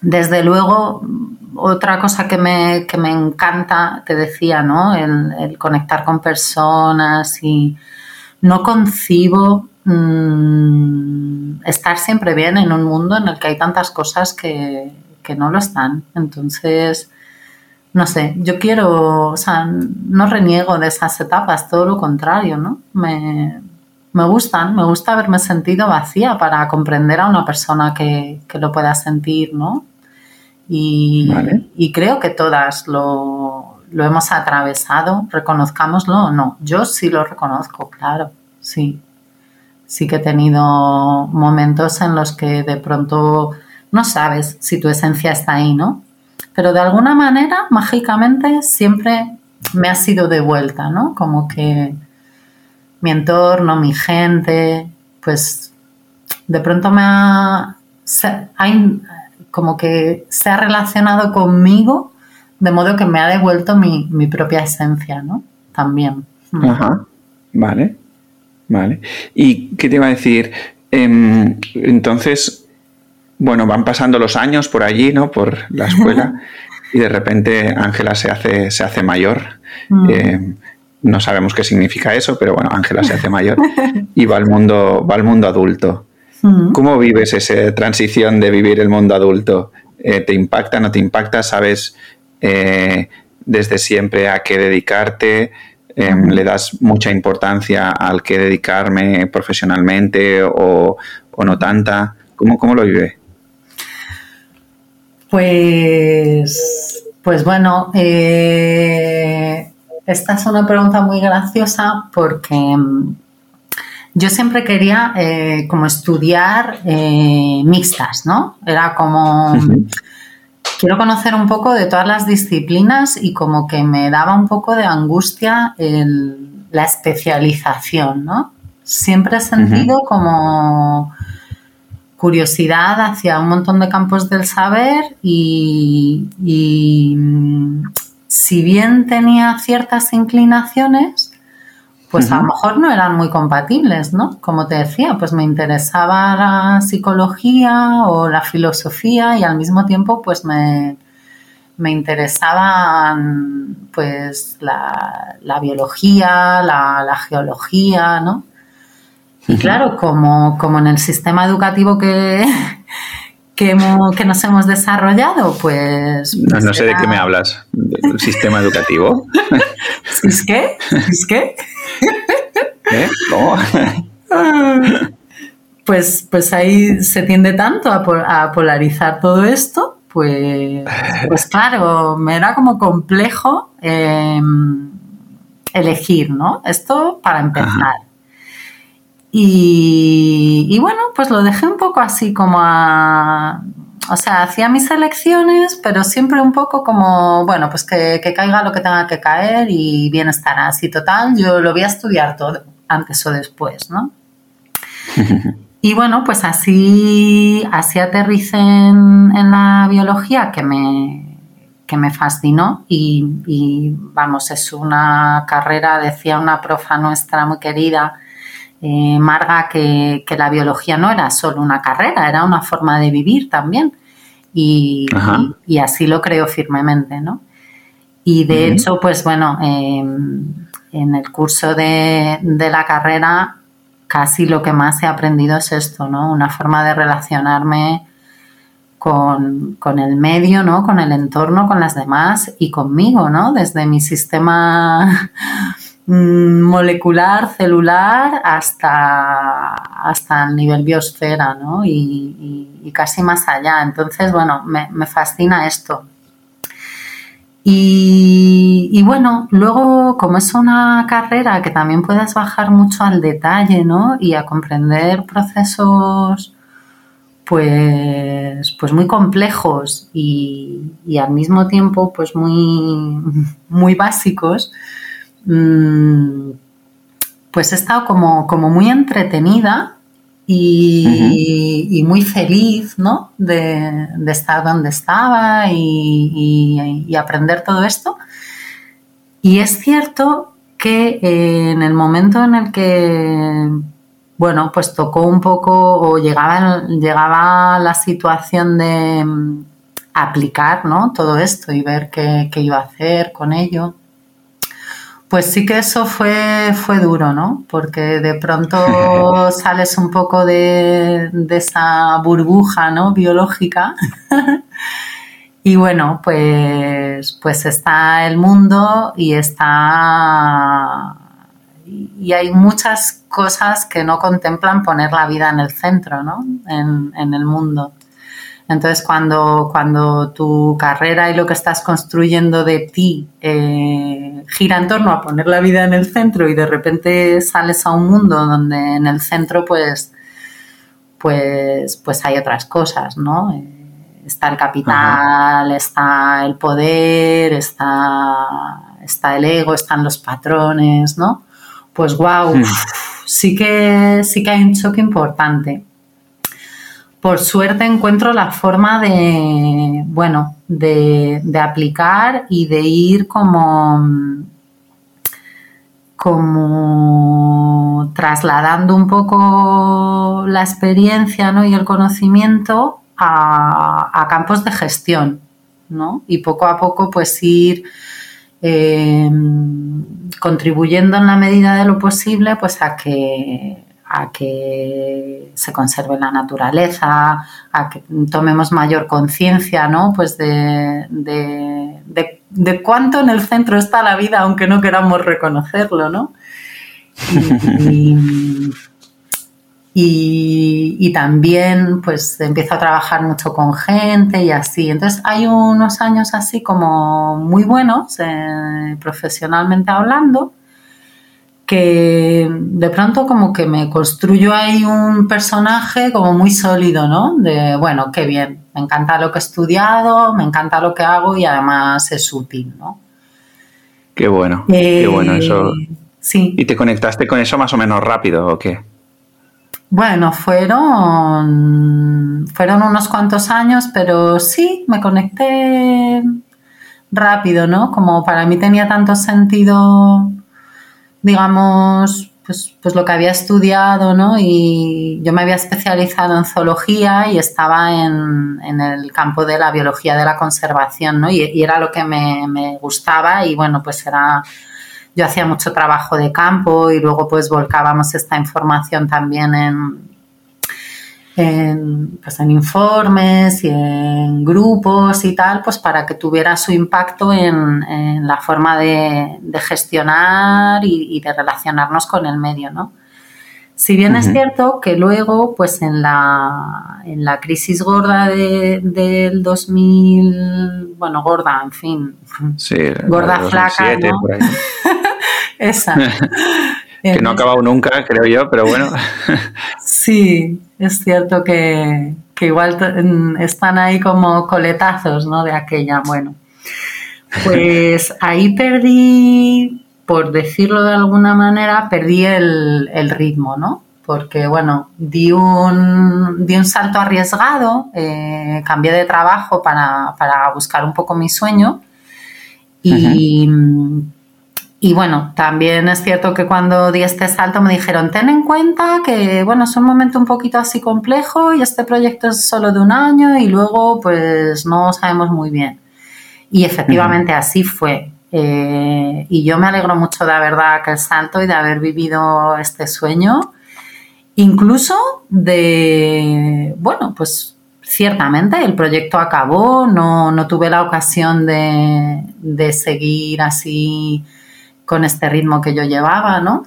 desde luego, otra cosa que me, que me encanta, te decía, ¿no? El, conectar con personas y no concibo mm, estar siempre bien en un mundo en el que hay tantas cosas que, no lo están. Entonces, no sé, yo quiero, o sea, no reniego de esas etapas, todo lo contrario, ¿no? Me, me gustan, me gusta haberme sentido vacía para comprender a una persona que, que lo pueda sentir, ¿no? Y, creo que todas lo, hemos atravesado, reconozcámoslo o no. Yo sí lo reconozco, claro, sí. Sí que he tenido momentos en los que de pronto no sabes si tu esencia está ahí, ¿no? Pero de alguna manera, mágicamente, siempre me ha sido de vuelta, ¿no? Como que mi entorno, mi gente, pues de pronto me ha... Hay, como que se ha relacionado conmigo de modo que me ha devuelto mi, propia esencia, ¿no? También. Mm. Ajá, vale, vale. ¿Y qué te iba a decir? Em, entonces, bueno, van pasando los años por allí, ¿no? Por la escuela y de repente Ángela se hace, se hace mayor. Mm. Em, no sabemos qué significa eso, pero bueno, Ángela se hace mayor y va al mundo, va al mundo adulto. ¿Cómo vives esa transición de vivir el mundo adulto? Eh, ¿Te impacta, no te impacta? ¿Sabes eh, desde siempre a qué dedicarte? Em, ¿Le das mucha importancia al que dedicarme profesionalmente o, no tanta? ¿Cómo, cómo lo vive? Pues, pues bueno, eh, esta es una pregunta muy graciosa porque yo siempre quería eh, como estudiar eh, mixtas, ¿no? Era como, quiero conocer un poco de todas las disciplinas y como que me daba un poco de angustia la especialización, ¿no? Siempre he sentido como curiosidad hacia un montón de campos del saber y, si bien tenía ciertas inclinaciones, pues a lo mejor no eran muy compatibles, ¿no? Como te decía, pues me interesaba la psicología o la filosofía y al mismo tiempo pues me, me interesaban pues la, biología, la, la, geología, ¿no? Y claro, como, como en el sistema educativo que, que, nos hemos desarrollado, pues... no, sé de qué me hablas. ¿El sistema educativo? ¿Es qué? ¿Es qué? ¿Eh? ¿Cómo? Pues, pues ahí se tiende tanto a, polarizar todo esto, pues, pues claro, me era como complejo em, elegir, ¿no? Esto para empezar. Y, bueno, pues lo dejé un poco así como a... O sea, hacía mis elecciones, pero siempre un poco como, bueno, pues que, caiga lo que tenga que caer y bien estará. Así total, yo lo voy a estudiar todo, antes o después, ¿no? y bueno, pues así, así aterricé en, la biología que me, que me fascinó y, y, vamos, es una carrera, decía una profa nuestra muy querida, eh, Marga que, la biología no era solo una carrera, era una forma de vivir también. Y, así lo creo firmemente, ¿no? Y de hecho, pues bueno, em, en el curso de, la carrera casi lo que más he aprendido es esto, ¿no? Una forma de relacionarme con, con, el medio, ¿no? Con el entorno, con las demás y conmigo, ¿no? Desde mi sistema molecular, celular, hasta, hasta el nivel biosfera, ¿no? Y, casi más allá. Entonces, bueno, me, fascina esto. Y, bueno, luego, como es una carrera que también puedes bajar mucho al detalle, ¿no? Y a comprender procesos, pues, pues muy complejos y, y al mismo tiempo, pues muy, muy básicos, Mm, pues he estado como, como muy entretenida y, muy feliz, ¿no? De, estar donde estaba y, aprender todo esto. Y es cierto que eh, en el momento en el que, bueno, pues tocó un poco o llegaba, llegaba la situación de mm, aplicar, ¿no? Todo esto y ver qué, qué iba a hacer con ello pues sí que eso fue, fue duro, ¿no? Porque de pronto sales un poco de, esa burbuja, ¿no? Biológica. y bueno, pues, pues está el mundo y está... Y hay muchas cosas que no contemplan poner la vida en el centro, ¿no? En, en el mundo. Entonces, cuando, cuando tu carrera y lo que estás construyendo de ti eh, gira en torno a poner la vida en el centro y de repente sales a un mundo donde en el centro pues, pues, pues hay otras cosas, ¿no? Eh, está el capital, está el poder, está, está el ego, están los patrones, ¿no? Pues wow, sí que, sí que hay un choque importante por suerte encuentro la forma de, bueno, de, aplicar y de ir como, como trasladando un poco la experiencia y el conocimiento a, campos de gestión, ¿no? Y poco a poco pues ir em, contribuyendo en la medida de lo posible pues a que a que se conserve la naturaleza, a que tomemos mayor conciencia, ¿no? Pues de, de, cuánto en el centro está la vida, aunque no queramos reconocerlo, ¿no? Y, también pues empiezo a trabajar mucho con gente y así. Entonces hay unos años así como muy buenos eh, profesionalmente hablando que de pronto como que me construyo ahí un personaje como muy sólido, ¿no? De, bueno, qué bien, me encanta lo que he estudiado, me encanta lo que hago y además es útil, ¿no? Qué bueno, qué bueno eso. Sí. ¿Y te conectaste con eso más o menos rápido o qué? Bueno, fueron, fueron unos cuantos años, pero sí, me conecté rápido, ¿no? Como para mí tenía tanto sentido digamos, pues, pues lo que había estudiado, ¿no? Y yo me había especializado en zoología y estaba en, en el campo de la biología de la conservación, ¿no? Y, era lo que me, me, gustaba y bueno, pues era, yo hacía mucho trabajo de campo y luego pues volcábamos esta información también en, en, pues en informes y en grupos y tal, pues para que tuviera su impacto en, la forma de, gestionar y, de relacionarnos con el medio, ¿no? Si bien es cierto que luego, pues en la, en la crisis gorda del 2000, bueno, gorda, en fin, gorda flaca, ¿no? Esa. que no ha acabado nunca, creo yo, pero bueno. sí, es cierto que, igual están ahí como coletazos, ¿no? De aquella, bueno. Pues ahí perdí, por decirlo de alguna manera, perdí el, ritmo, ¿no? Porque, bueno, di un, di un salto arriesgado, eh, cambié de trabajo para, buscar un poco mi sueño y... Y bueno, también es cierto que cuando di este salto me dijeron, ten en cuenta que, bueno, es un momento un poquito así complejo y este proyecto es solo de un año y luego pues no sabemos muy bien. Y efectivamente así fue. Eh, y yo me alegro mucho de haber dado aquel salto y de haber vivido este sueño. Incluso de, bueno, pues ciertamente el proyecto acabó, no, no tuve la ocasión de, de seguir así con este ritmo que yo llevaba, ¿no?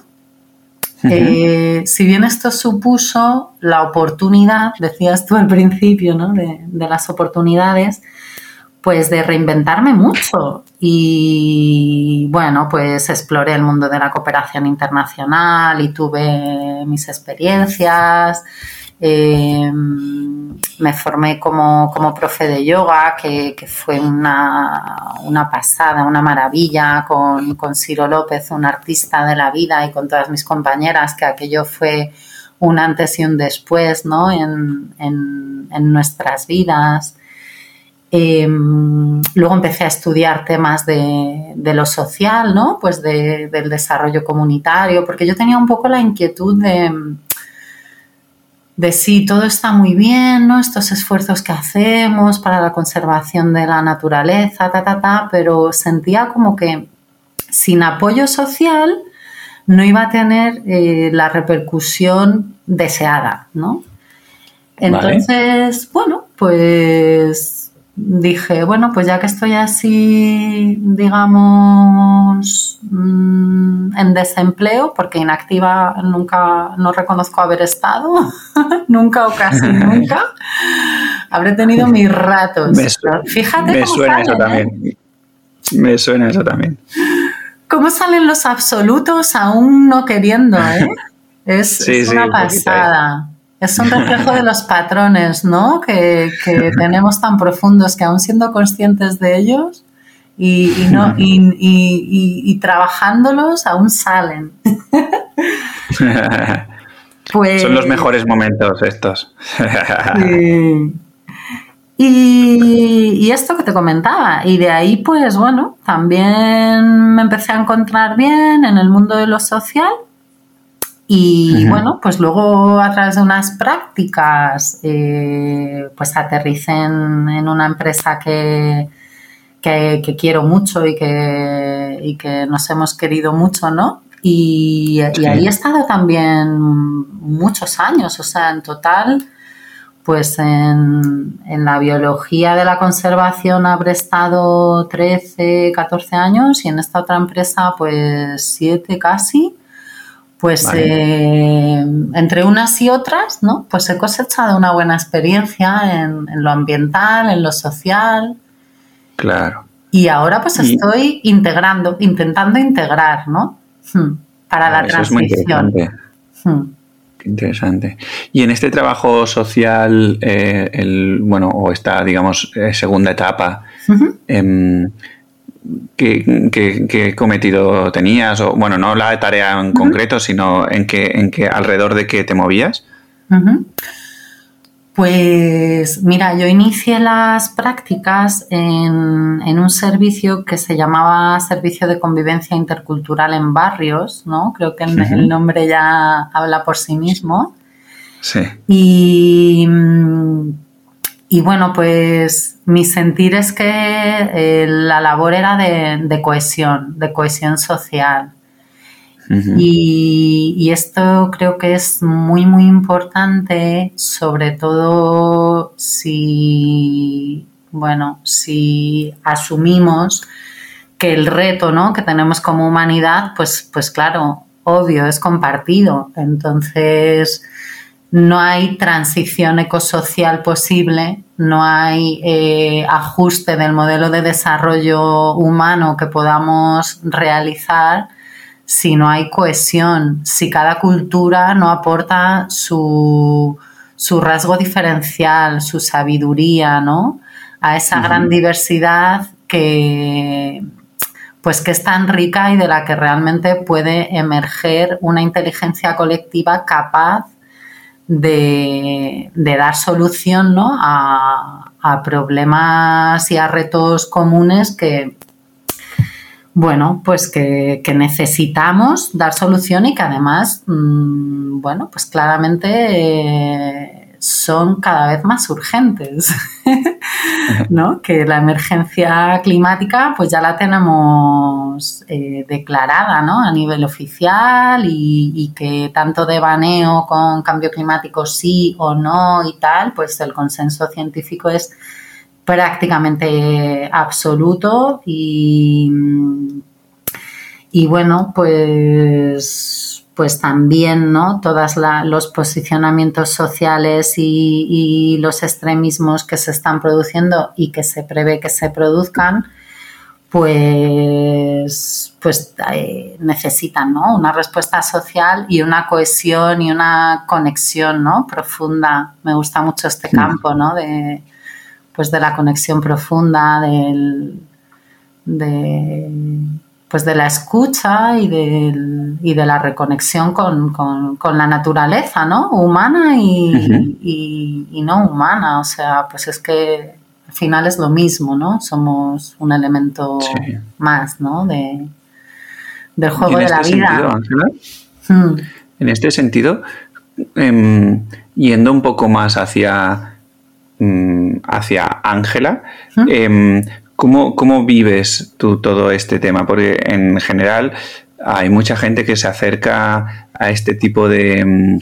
Eh, si bien esto supuso la oportunidad, decías tú al principio, ¿no? De, las oportunidades, pues de reinventarme mucho. Y bueno, pues exploré el mundo de la cooperación internacional y tuve mis experiencias. Eh, me formé como, como, profe de yoga, que, fue una, una, pasada, una maravilla, con, con Ciro López, un artista de la vida, y con todas mis compañeras, que aquello fue un antes y un después ¿no? en, en, nuestras vidas. Em, luego empecé a estudiar temas de, de lo social, ¿no? Pues de, del desarrollo comunitario, porque yo tenía un poco la inquietud de, de sí, todo está muy bien, ¿no? Estos esfuerzos que hacemos para la conservación de la naturaleza, ta, ta, ta, pero sentía como que sin apoyo social no iba a tener eh, la repercusión deseada, ¿no? Entonces, bueno, pues dije, bueno, pues ya que estoy así, digamos, mm, en desempleo, porque inactiva nunca, no reconozco haber estado, nunca o casi nunca, habré tenido mis ratos. Me Fíjate me suena eso ¿eh? también. Me suena eso también. ¿Cómo salen los absolutos aún no queriendo? Eh? Es, una pasada. Es un reflejo de los patrones, ¿no? Que, tenemos tan profundos que aún siendo conscientes de ellos y, no, y, trabajándolos aún salen. pues, Son los mejores momentos estos. Y, esto que te comentaba, y de ahí pues bueno, también me empecé a encontrar bien en el mundo de lo social y bueno, pues luego a través de unas prácticas, eh, pues aterricen en una empresa que, que, quiero mucho y que, y que nos hemos querido mucho, ¿no? y, ahí he estado también muchos años, o sea, en total, pues en, en, la biología de la conservación habré estado 13, 14 años y en esta otra empresa pues 7 casi pues eh, entre unas y otras, ¿no? Pues he cosechado una buena experiencia en, lo ambiental, en lo social. Claro. Y ahora pues estoy integrando, intentando integrar, ¿no? Hmm, para la transición. Es hmm. interesante. Y en este trabajo social, eh, el, bueno, o esta, digamos, eh, segunda etapa, qué, cometido tenías, o bueno, no la tarea en concreto, sino en que, en que alrededor de qué te movías. Pues mira, yo inicié las prácticas en, un servicio que se llamaba Servicio de Convivencia Intercultural en Barrios, ¿no? Creo que el nombre ya habla por sí mismo. Sí. Y mm, y bueno, pues mi sentir es que eh, la labor era de, cohesión, de cohesión social. y, esto creo que es muy, muy importante, sobre todo si, bueno, si asumimos que el reto ¿no? que tenemos como humanidad, pues, pues claro, obvio, es compartido. Entonces, no hay transición ecosocial posible, no hay eh, ajuste del modelo de desarrollo humano que podamos realizar si no hay cohesión, si cada cultura no aporta su, rasgo diferencial, su sabiduría, ¿no? A esa gran diversidad que, pues que es tan rica y de la que realmente puede emerger una inteligencia colectiva capaz de, dar solución ¿no? a, problemas y a retos comunes que, bueno, pues que, necesitamos dar solución y que además, mm, bueno, pues claramente eh, son cada vez más urgentes, ¿no? Que la emergencia climática pues ya la tenemos eh, declarada, ¿no? A nivel oficial y, que tanto de baneo con cambio climático sí o no y tal, pues el consenso científico es prácticamente absoluto y, y bueno, pues pues también ¿no? todos los posicionamientos sociales y, los extremismos que se están produciendo y que se prevé que se produzcan, pues, pues eh, necesitan ¿no? una respuesta social y una cohesión y una conexión ¿no? profunda. Me gusta mucho este campo ¿no? de, pues de la conexión profunda, del, de pues de la escucha y, y de la reconexión con, la naturaleza, ¿no? Humana y, no humana. O sea, pues es que al final es lo mismo, ¿no? Somos un elemento más, ¿no? De, del juego de la este vida. Hmm. En este sentido, em, yendo un poco más hacia mm, hacia Ángela, hmm. em, ¿Cómo, vives tú todo este tema? Porque en general hay mucha gente que se acerca a este tipo de, mm,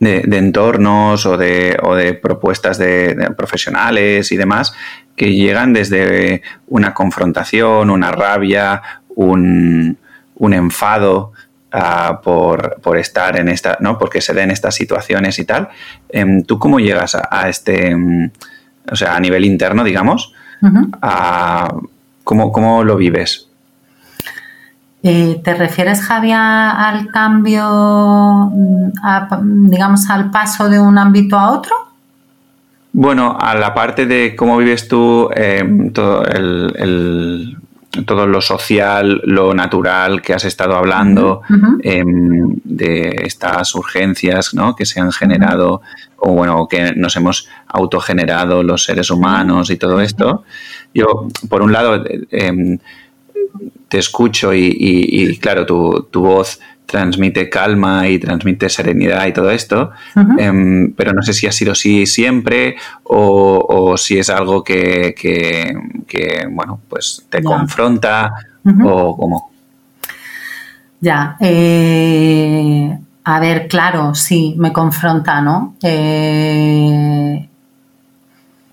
de, entornos o de, o de propuestas de, profesionales y demás que llegan desde una confrontación, una rabia, un, enfado ah, por, estar en esta, ¿no? Porque se den estas situaciones y tal. Em, ¿Tú cómo llegas a, este, mm, o sea, a nivel interno, digamos? ¿Cómo, lo vives? Eh, ¿Te refieres, Javier, al cambio, digamos, al paso de un ámbito a otro? Bueno, a la parte de cómo vives tú eh, todo, todo, lo social, lo natural que has estado hablando, em, de estas urgencias ¿no? que se han generado o bueno, que nos hemos autogenerado los seres humanos y todo esto. Yo, por un lado, em, te escucho y, claro, tu, voz transmite calma y transmite serenidad y todo esto, em, pero no sé si ha sido así siempre o, si es algo que, bueno, pues te confronta o cómo. Ya. Eh, a ver, claro, sí, me confronta, ¿no? Eh,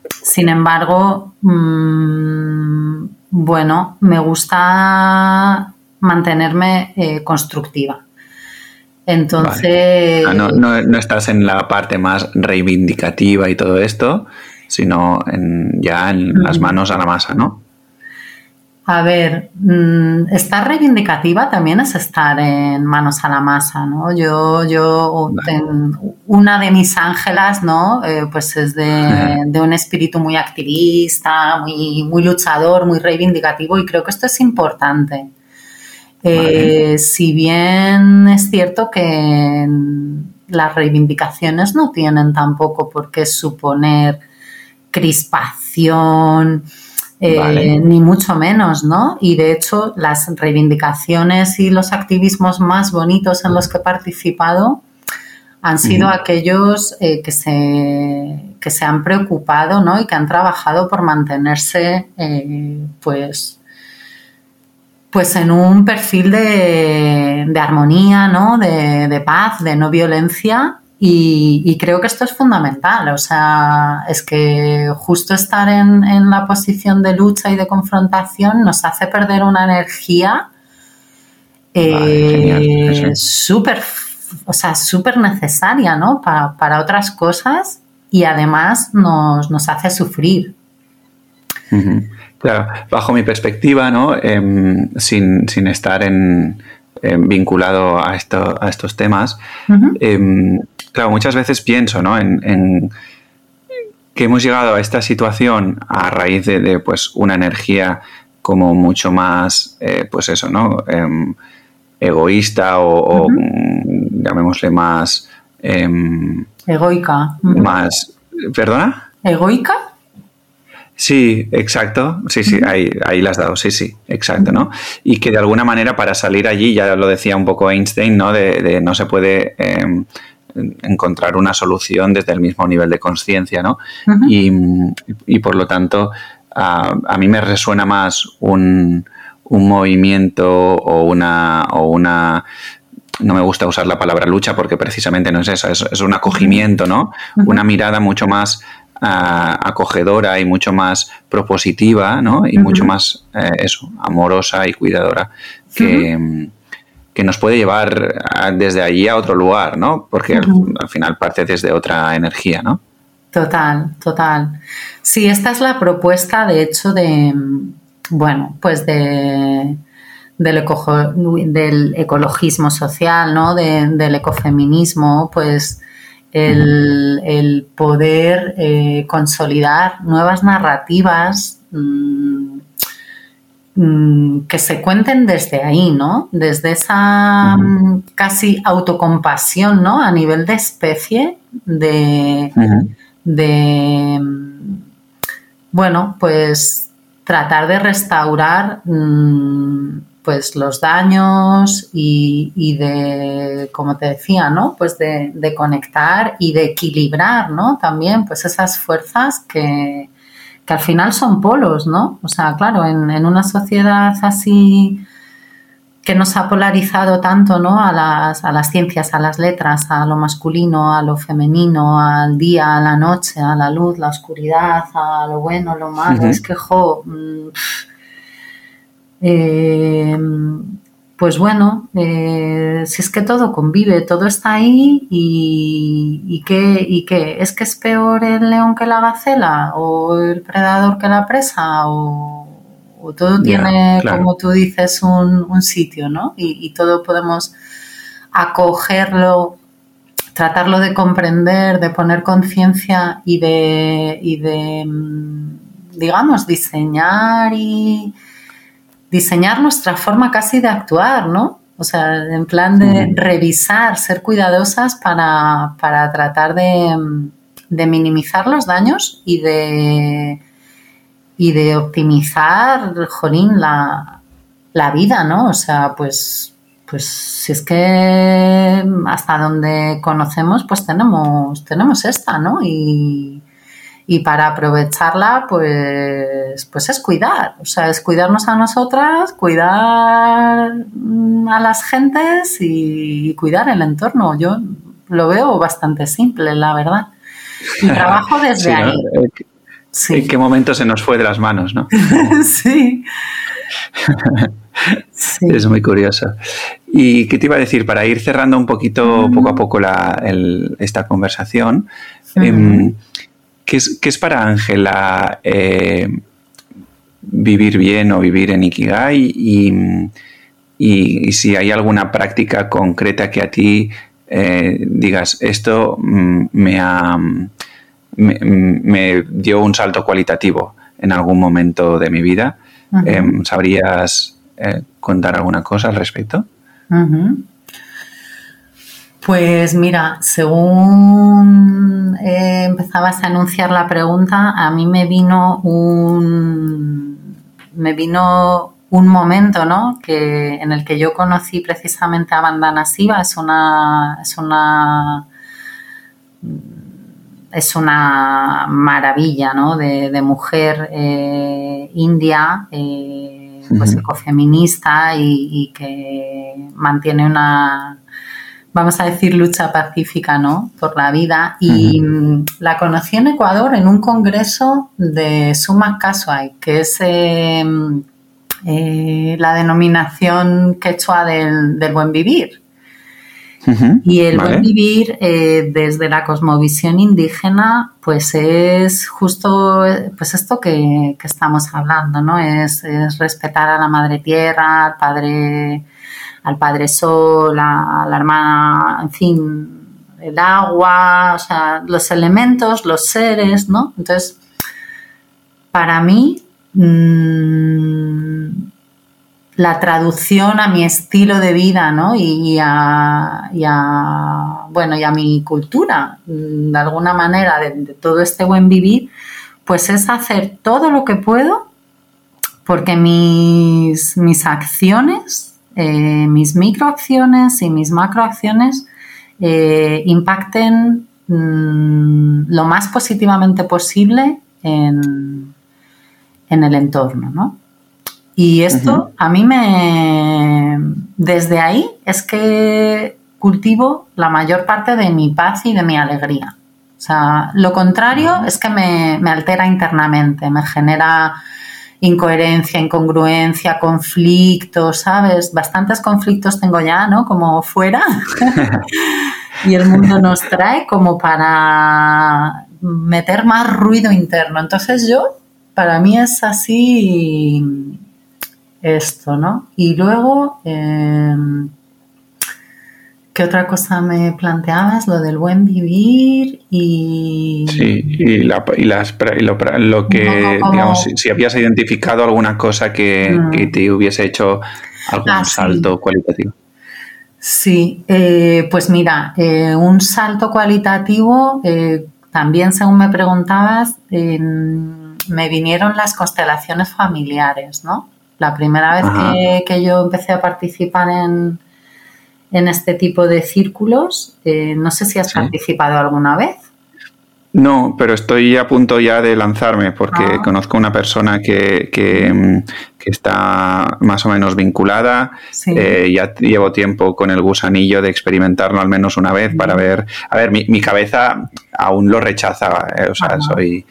sin embargo, mm, bueno, me gusta mantenerme eh, constructiva. Entonces. Ah, no, estás en la parte más reivindicativa y todo esto, sino en, ya en las manos a la masa, ¿no? A ver, mm, estar reivindicativa también es estar en manos a la masa, ¿no? Yo, yo, una de mis ángelas, ¿no? Eh, pues es de, un espíritu muy activista, muy, muy luchador, muy reivindicativo y creo que esto es importante. Eh, si bien es cierto que las reivindicaciones no tienen tampoco por qué suponer crispación, eh, ni mucho menos, ¿no? Y de hecho, las reivindicaciones y los activismos más bonitos en los que he participado han sido aquellos eh, que, se, que se han preocupado, ¿no? Y que han trabajado por mantenerse, eh, pues, pues en un perfil de, armonía, ¿no? De, de, paz, de no violencia y, creo que esto es fundamental, o sea, es que justo estar en, la posición de lucha y de confrontación nos hace perder una energía eh, súper, o sea, súper necesaria, ¿no? Para, otras cosas y además nos, hace sufrir. Claro, bajo mi perspectiva, ¿no? Em, sin, estar en, em, vinculado a, esto, a estos temas, claro, muchas veces pienso ¿no? en, que hemos llegado a esta situación a raíz de, pues, una energía como mucho más, eh, pues eso, ¿no? Em, egoísta o, llamémosle más... Em, Egoica. Más... ¿Perdona? ¿Egoica? Sí, exacto. Sí, sí, ahí, ahí la has dado. Sí, sí, exacto, ¿no? Y que de alguna manera para salir allí, ya lo decía un poco Einstein, ¿no? De, no se puede em, encontrar una solución desde el mismo nivel de conciencia, ¿no? y, por lo tanto, a, mí me resuena más un, movimiento o una, o una no me gusta usar la palabra lucha porque precisamente no es eso, es, un acogimiento, ¿no? Una mirada mucho más acogedora y mucho más propositiva, ¿no? Y mucho más, eh, eso, amorosa y cuidadora que, que nos puede llevar desde allí a otro lugar, ¿no? Porque al, final parte desde otra energía, ¿no? Total, total. Sí, esta es la propuesta, de hecho, de, bueno, pues de, del, del ecologismo social, ¿no? del ecofeminismo, pues el, poder eh, consolidar nuevas narrativas mm, Mm, que se cuenten desde ahí, ¿no? Desde esa mm, casi autocompasión, ¿no? A nivel de especie, de, de bueno, pues tratar de restaurar pues los daños y, de, como te decía, ¿no? Pues de, de, conectar y de equilibrar, ¿no? También, pues esas fuerzas que, que al final son polos, ¿no? O sea, claro, en, una sociedad así que nos ha polarizado tanto, ¿no? A las, a las ciencias, a las letras, a lo masculino, a lo femenino, al día, a la noche, a la luz, la oscuridad, a lo bueno, lo malo. Es que, jo, mm, eh, pues bueno, eh, si es que todo convive, todo está ahí y, y, qué, y qué, es que es peor el león que la gacela o el predador que la presa o, todo tiene, como tú dices, un, sitio, ¿no? Y, todo podemos acogerlo, tratarlo de comprender, de poner conciencia y de, y de, mm, digamos, diseñar y diseñar nuestra forma casi de actuar, ¿no? O sea, en plan de revisar, ser cuidadosas para, tratar de, minimizar los daños y de, y de optimizar, jolín, la, la vida, ¿no? O sea, pues, pues si es que hasta donde conocemos, pues tenemos, tenemos esta, ¿no? Y, y para aprovecharla, pues, pues es cuidar, o sea, es cuidarnos a nosotras, cuidar mm, a las gentes y cuidar el entorno. Yo lo veo bastante simple, la verdad. Y trabajo desde ahí. ¿En qué momento se nos fue de las manos, no? sí. Es muy curioso. ¿Y qué te iba a decir? Para ir cerrando un poquito, poco a poco, esta conversación, em, ¿qué, es, para Ángela eh, vivir bien o vivir en Ikigai? Y, si hay alguna práctica concreta que a ti eh, digas, esto mm, me, me, dio un salto cualitativo en algún momento de mi vida. Em, ¿Sabrías eh, contar alguna cosa al respecto? Pues mira, según eh, empezabas a anunciar la pregunta, a mí me vino un me vino un momento, ¿no? Que en el que yo conocí precisamente a Bandana Siva, es una es una es una maravilla, ¿no? De, mujer eh, india. Eh, pues ecofeminista y, que mantiene una, vamos a decir, lucha pacífica, ¿no? Por la vida. Y la conocí en Ecuador en un congreso de Suma Casuay, que es em, eh, la denominación quechua del, del buen vivir. Y el buen vivir eh, desde la cosmovisión indígena, pues es justo pues esto que, estamos hablando, ¿no? Es, respetar a la madre tierra, al padre, al padre sol, a, la hermana, en fin, el agua, o sea, los elementos, los seres, ¿no? Entonces, para mí, mmm, la traducción a mi estilo de vida, ¿no? Y, a, bueno, y a mi cultura, mm, de alguna manera, de, todo este buen vivir, pues es hacer todo lo que puedo porque mis, mis acciones, eh, mis microacciones y mis macroacciones eh, impacten mm, lo más positivamente posible en, en el entorno, ¿no? Y esto a mí me, desde ahí es que cultivo la mayor parte de mi paz y de mi alegría. O sea, lo contrario es que me, altera internamente, me genera incoherencia, incongruencia, conflictos, ¿sabes? Bastantes conflictos tengo ya, ¿no? Como fuera. y el mundo nos trae como para meter más ruido interno. Entonces yo, para mí es así esto, ¿no? Y luego, em, ¿qué otra cosa me planteabas? Lo del buen vivir y... Sí, y, las, lo, que, digamos, si, habías identificado alguna cosa que, mm. te hubiese hecho algún ah, salto cualitativo. Sí, eh, pues mira, eh, un salto cualitativo, eh, también según me preguntabas, me vinieron las constelaciones familiares, ¿no? La primera vez que, yo empecé a participar en, este tipo de círculos, eh, no sé si has participado alguna vez. No, pero estoy a punto ya de lanzarme porque ah. conozco una persona que, que, está más o menos vinculada. Eh, ya llevo tiempo con el gusanillo de experimentarlo al menos una vez para ver. A ver, mi, cabeza aún lo rechaza. Eh, o sea, soy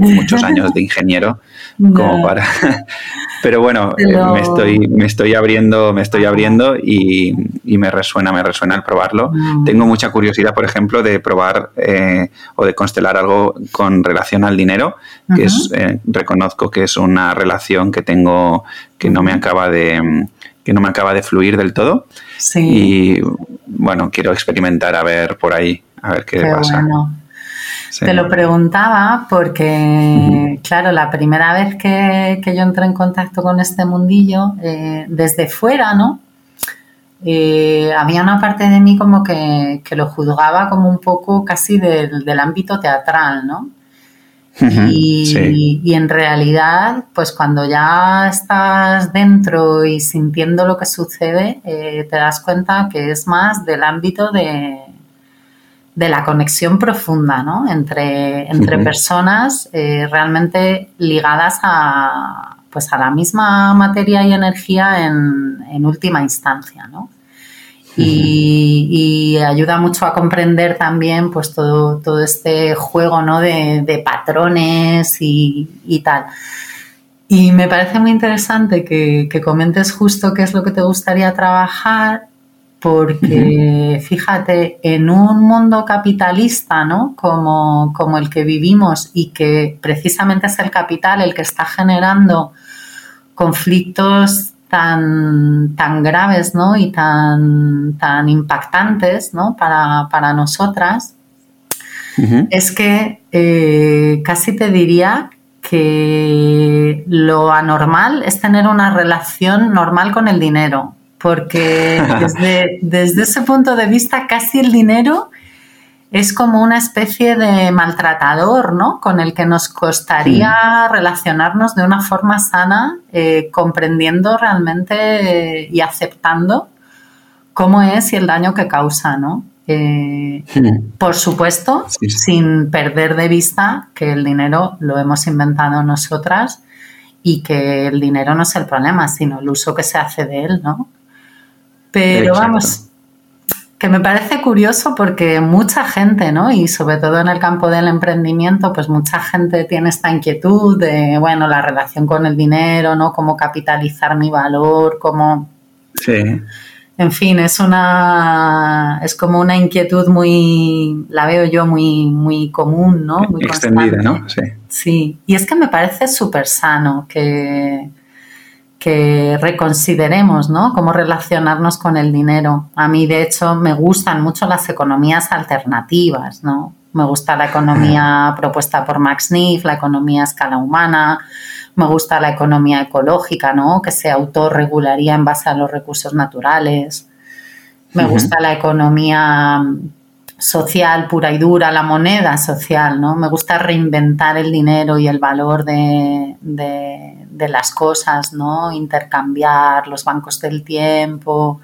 muchos años de ingeniero como para pero bueno eh, me estoy me estoy abriendo me estoy abriendo y, me resuena me resuena el probarlo. Mm. tengo mucha curiosidad por ejemplo de probar eh, o de constelar algo con relación al dinero que es eh, reconozco que es una relación que tengo que no me acaba de que no me acaba de fluir del todo. Sí. y bueno quiero experimentar a ver por ahí a ver qué, pasa te lo preguntaba porque, claro, la primera vez que, yo entré en contacto con este mundillo, eh, desde fuera, ¿no? Eh, había una parte de mí como que, lo juzgaba como un poco casi del, ámbito teatral, ¿no? y, y, en realidad, pues cuando ya estás dentro y sintiendo lo que sucede, eh, te das cuenta que es más del ámbito de, de la conexión profunda ¿no? entre, entre personas eh, realmente ligadas a, pues a la misma materia y energía en, última instancia. ¿no? Y, ayuda mucho a comprender también pues todo, todo este juego ¿no? de, patrones y, tal. Y me parece muy interesante que, que comentes justo qué es lo que te gustaría trabajar porque fíjate, en un mundo capitalista, ¿no? Como, como, el que vivimos y que precisamente es el capital el que está generando conflictos tan, tan graves, ¿no? Y tan, tan impactantes, ¿no? Para, para nosotras, es que eh, casi te diría que lo anormal es tener una relación normal con el dinero porque desde, ese punto de vista casi el dinero es como una especie de maltratador, ¿no? Con el que nos costaría relacionarnos de una forma sana, eh, comprendiendo realmente y aceptando cómo es y el daño que causa, ¿no? Eh, por supuesto, sin perder de vista que el dinero lo hemos inventado nosotras y que el dinero no es el problema, sino el uso que se hace de él, ¿no? Pero vamos, que me parece curioso porque mucha gente, ¿no? Y sobre todo en el campo del emprendimiento, pues mucha gente tiene esta inquietud de, bueno, la relación con el dinero, ¿no? Cómo capitalizar mi valor, cómo... Sí. En fin, es una es como una inquietud muy la veo yo muy muy común, ¿no? Muy extendida, ¿no? Sí. Sí, y es que me parece súper sano que que reconsideremos, ¿no? Cómo relacionarnos con el dinero. A mí, de hecho, me gustan mucho las economías alternativas, ¿no? Me gusta la economía propuesta por Max Neff, la economía a escala humana, me gusta la economía ecológica, ¿no? Que se autorregularía en base a los recursos naturales. Me gusta la economía social pura y dura, la moneda social, ¿no? Me gusta reinventar el dinero y el valor de, de, las cosas, ¿no? Intercambiar los bancos del tiempo,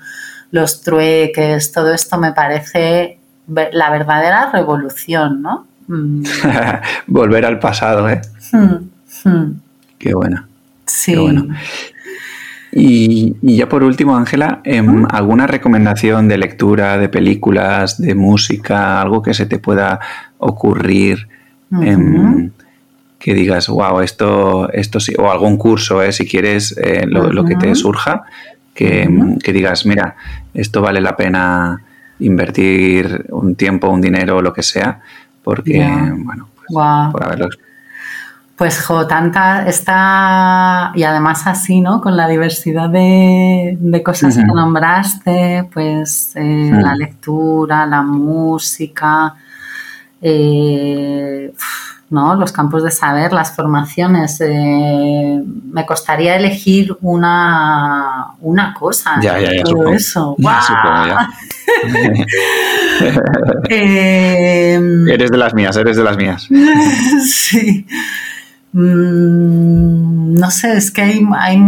los trueques, todo esto me parece la verdadera revolución, ¿no? Mm. Volver al pasado, ¿eh? Hmm, hmm. Qué bueno. Sí. Y, ya por último, Ángela, em, ¿alguna recomendación de lectura, de películas, de música, algo que se te pueda ocurrir? Em, que digas, wow, esto, esto sí, o algún curso, eh, si quieres, eh, lo, que te surja, que, digas, mira, esto vale la pena invertir un tiempo, un dinero, lo que sea, porque, bueno, pues, por haberlo pues jo, tanta está, y además así, ¿no? Con la diversidad de, cosas que nombraste, pues eh, la lectura, la música, eh, ¿no? Los campos de saber, las formaciones. Eh, me costaría elegir una, una cosa. Ya, ya, ya. Todo eso. eres de las mías, eres de las mías. sí. Mm, no sé, es que hay, hay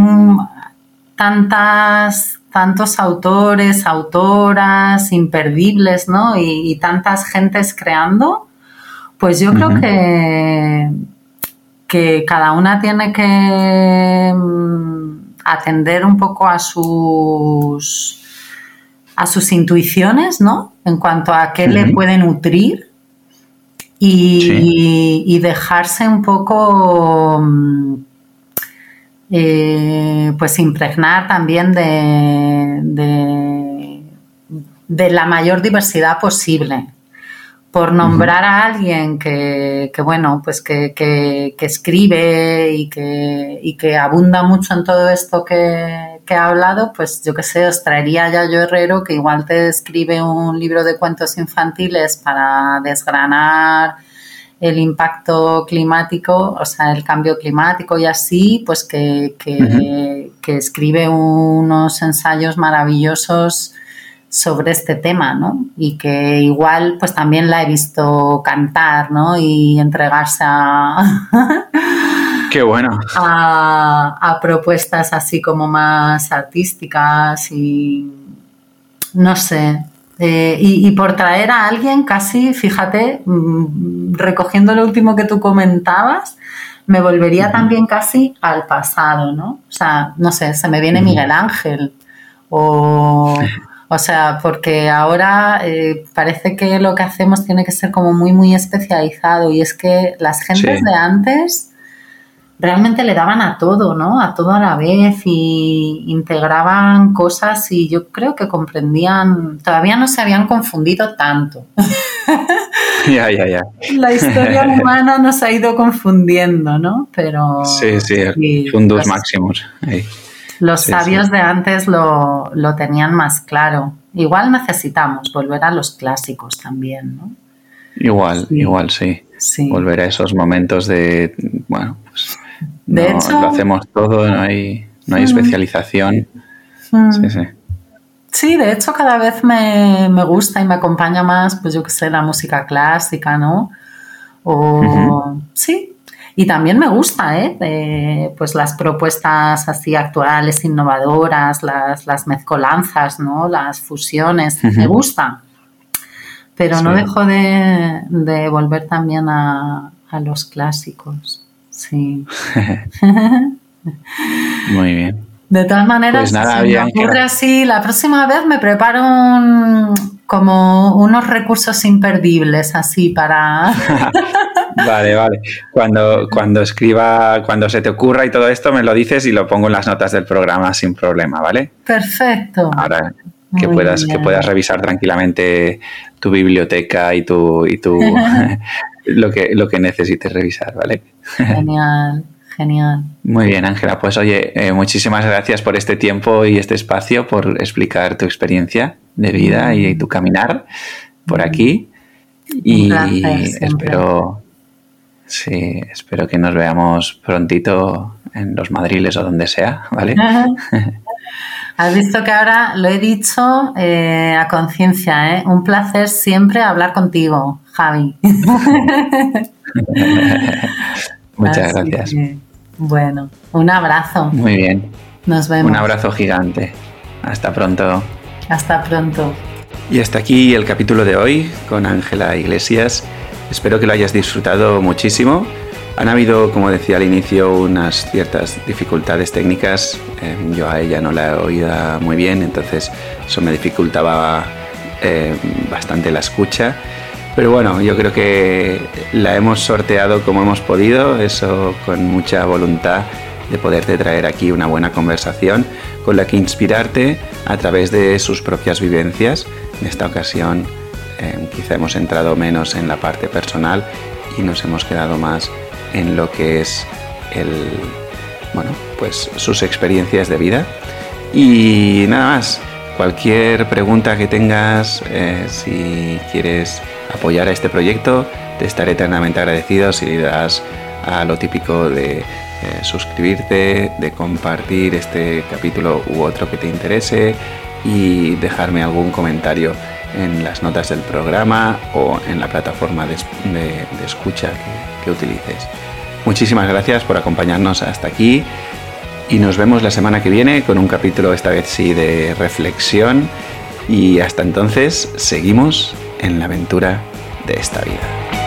tantas, tantos autores, autoras imperdibles, ¿no? Y, tantas gentes creando, pues yo creo que, que cada una tiene que mm, atender un poco a sus a sus intuiciones, ¿no? En cuanto a qué le puede nutrir y, dejarse un poco mm, eh, pues impregnar también de, de, la mayor diversidad posible. Por nombrar a alguien que, bueno, pues que, que, escribe y que, y que abunda mucho en todo esto que, que ha hablado, pues yo qué sé, os traería ya yo Herrero, que igual te escribe un libro de cuentos infantiles para desgranar el impacto climático, o sea, el cambio climático y así, pues que, que, que escribe unos ensayos maravillosos sobre este tema, ¿no? Y que igual pues también la he visto cantar, ¿no? Y entregarse a... Qué bueno. A, propuestas así como más artísticas y no sé. Eh, y, por traer a alguien casi, fíjate, mm, recogiendo lo último que tú comentabas, me volvería también casi al pasado, ¿no? O sea, no sé, se me viene Miguel Ángel o... O sea, porque ahora eh, parece que lo que hacemos tiene que ser como muy, muy especializado y es que las gentes de antes realmente le daban a todo, ¿no? A todo a la vez y integraban cosas y yo creo que comprendían, todavía no se habían confundido tanto. Ya, ya, ya. La historia humana nos ha ido confundiendo, ¿no? Pero... Sí, sí, son dos máximos. Los sabios de antes lo, lo, tenían más claro. Igual necesitamos volver a los clásicos también, ¿no? Igual, igual, sí. sí. Volver a esos momentos de, bueno, pues de hecho, lo hacemos todo, no hay, no hay mm. especialización. Mm. Sí, sí. Sí, de hecho cada vez me, me, gusta y me acompaña más, pues yo que sé, la música clásica, ¿no? O sí, y también me gusta, ¿eh? pues las propuestas así actuales, innovadoras, las, las mezcolanzas, ¿no? Las fusiones, me gusta. Pero no dejo de, de volver también a, a los clásicos. Sí. Muy bien. De todas maneras, pues si me ocurre así, la próxima vez me preparo como unos recursos imperdibles así para... vale, vale. Cuando, cuando escriba, cuando se te ocurra y todo esto, me lo dices y lo pongo en las notas del programa sin problema, ¿vale? Perfecto. Ahora que puedas, que puedas revisar tranquilamente tu biblioteca y tu, y tu lo que, lo que necesites revisar, ¿vale? Genial. Genial. Muy bien, Ángela. Pues oye, eh, muchísimas gracias por este tiempo y este espacio, por explicar tu experiencia de vida y tu caminar por aquí. y espero, sí, espero que nos veamos prontito en los madriles o donde sea, ¿vale? Has visto que ahora lo he dicho eh, a conciencia, ¿eh? Un placer siempre hablar contigo, Javi. Muchas gracias. bueno, un abrazo. Muy bien. Nos vemos. Un abrazo gigante. Hasta pronto. Hasta pronto. Y hasta aquí el capítulo de hoy con Ángela Iglesias. Espero que lo hayas disfrutado muchísimo. Han habido, como decía al inicio, unas ciertas dificultades técnicas. Eh, yo a ella no la he oído muy bien, entonces eso me dificultaba eh, bastante la escucha. Pero bueno, yo creo que la hemos sorteado como hemos podido, eso con mucha voluntad de poderte traer aquí una buena conversación con la que inspirarte a través de sus propias vivencias. En esta ocasión eh, quizá hemos entrado menos en la parte personal y nos hemos quedado más en lo que es el, bueno, pues sus experiencias de vida. Y nada más, cualquier pregunta que tengas, eh, si quieres apoyar a este proyecto. Te estaré eternamente agradecido si das a lo típico de eh, suscribirte, de compartir este capítulo u otro que te interese y dejarme algún comentario en las notas del programa o en la plataforma de, escucha que utilices. Muchísimas gracias por acompañarnos hasta aquí y nos vemos la semana que viene con un capítulo esta vez sí de reflexión y hasta entonces seguimos en la aventura de esta vida.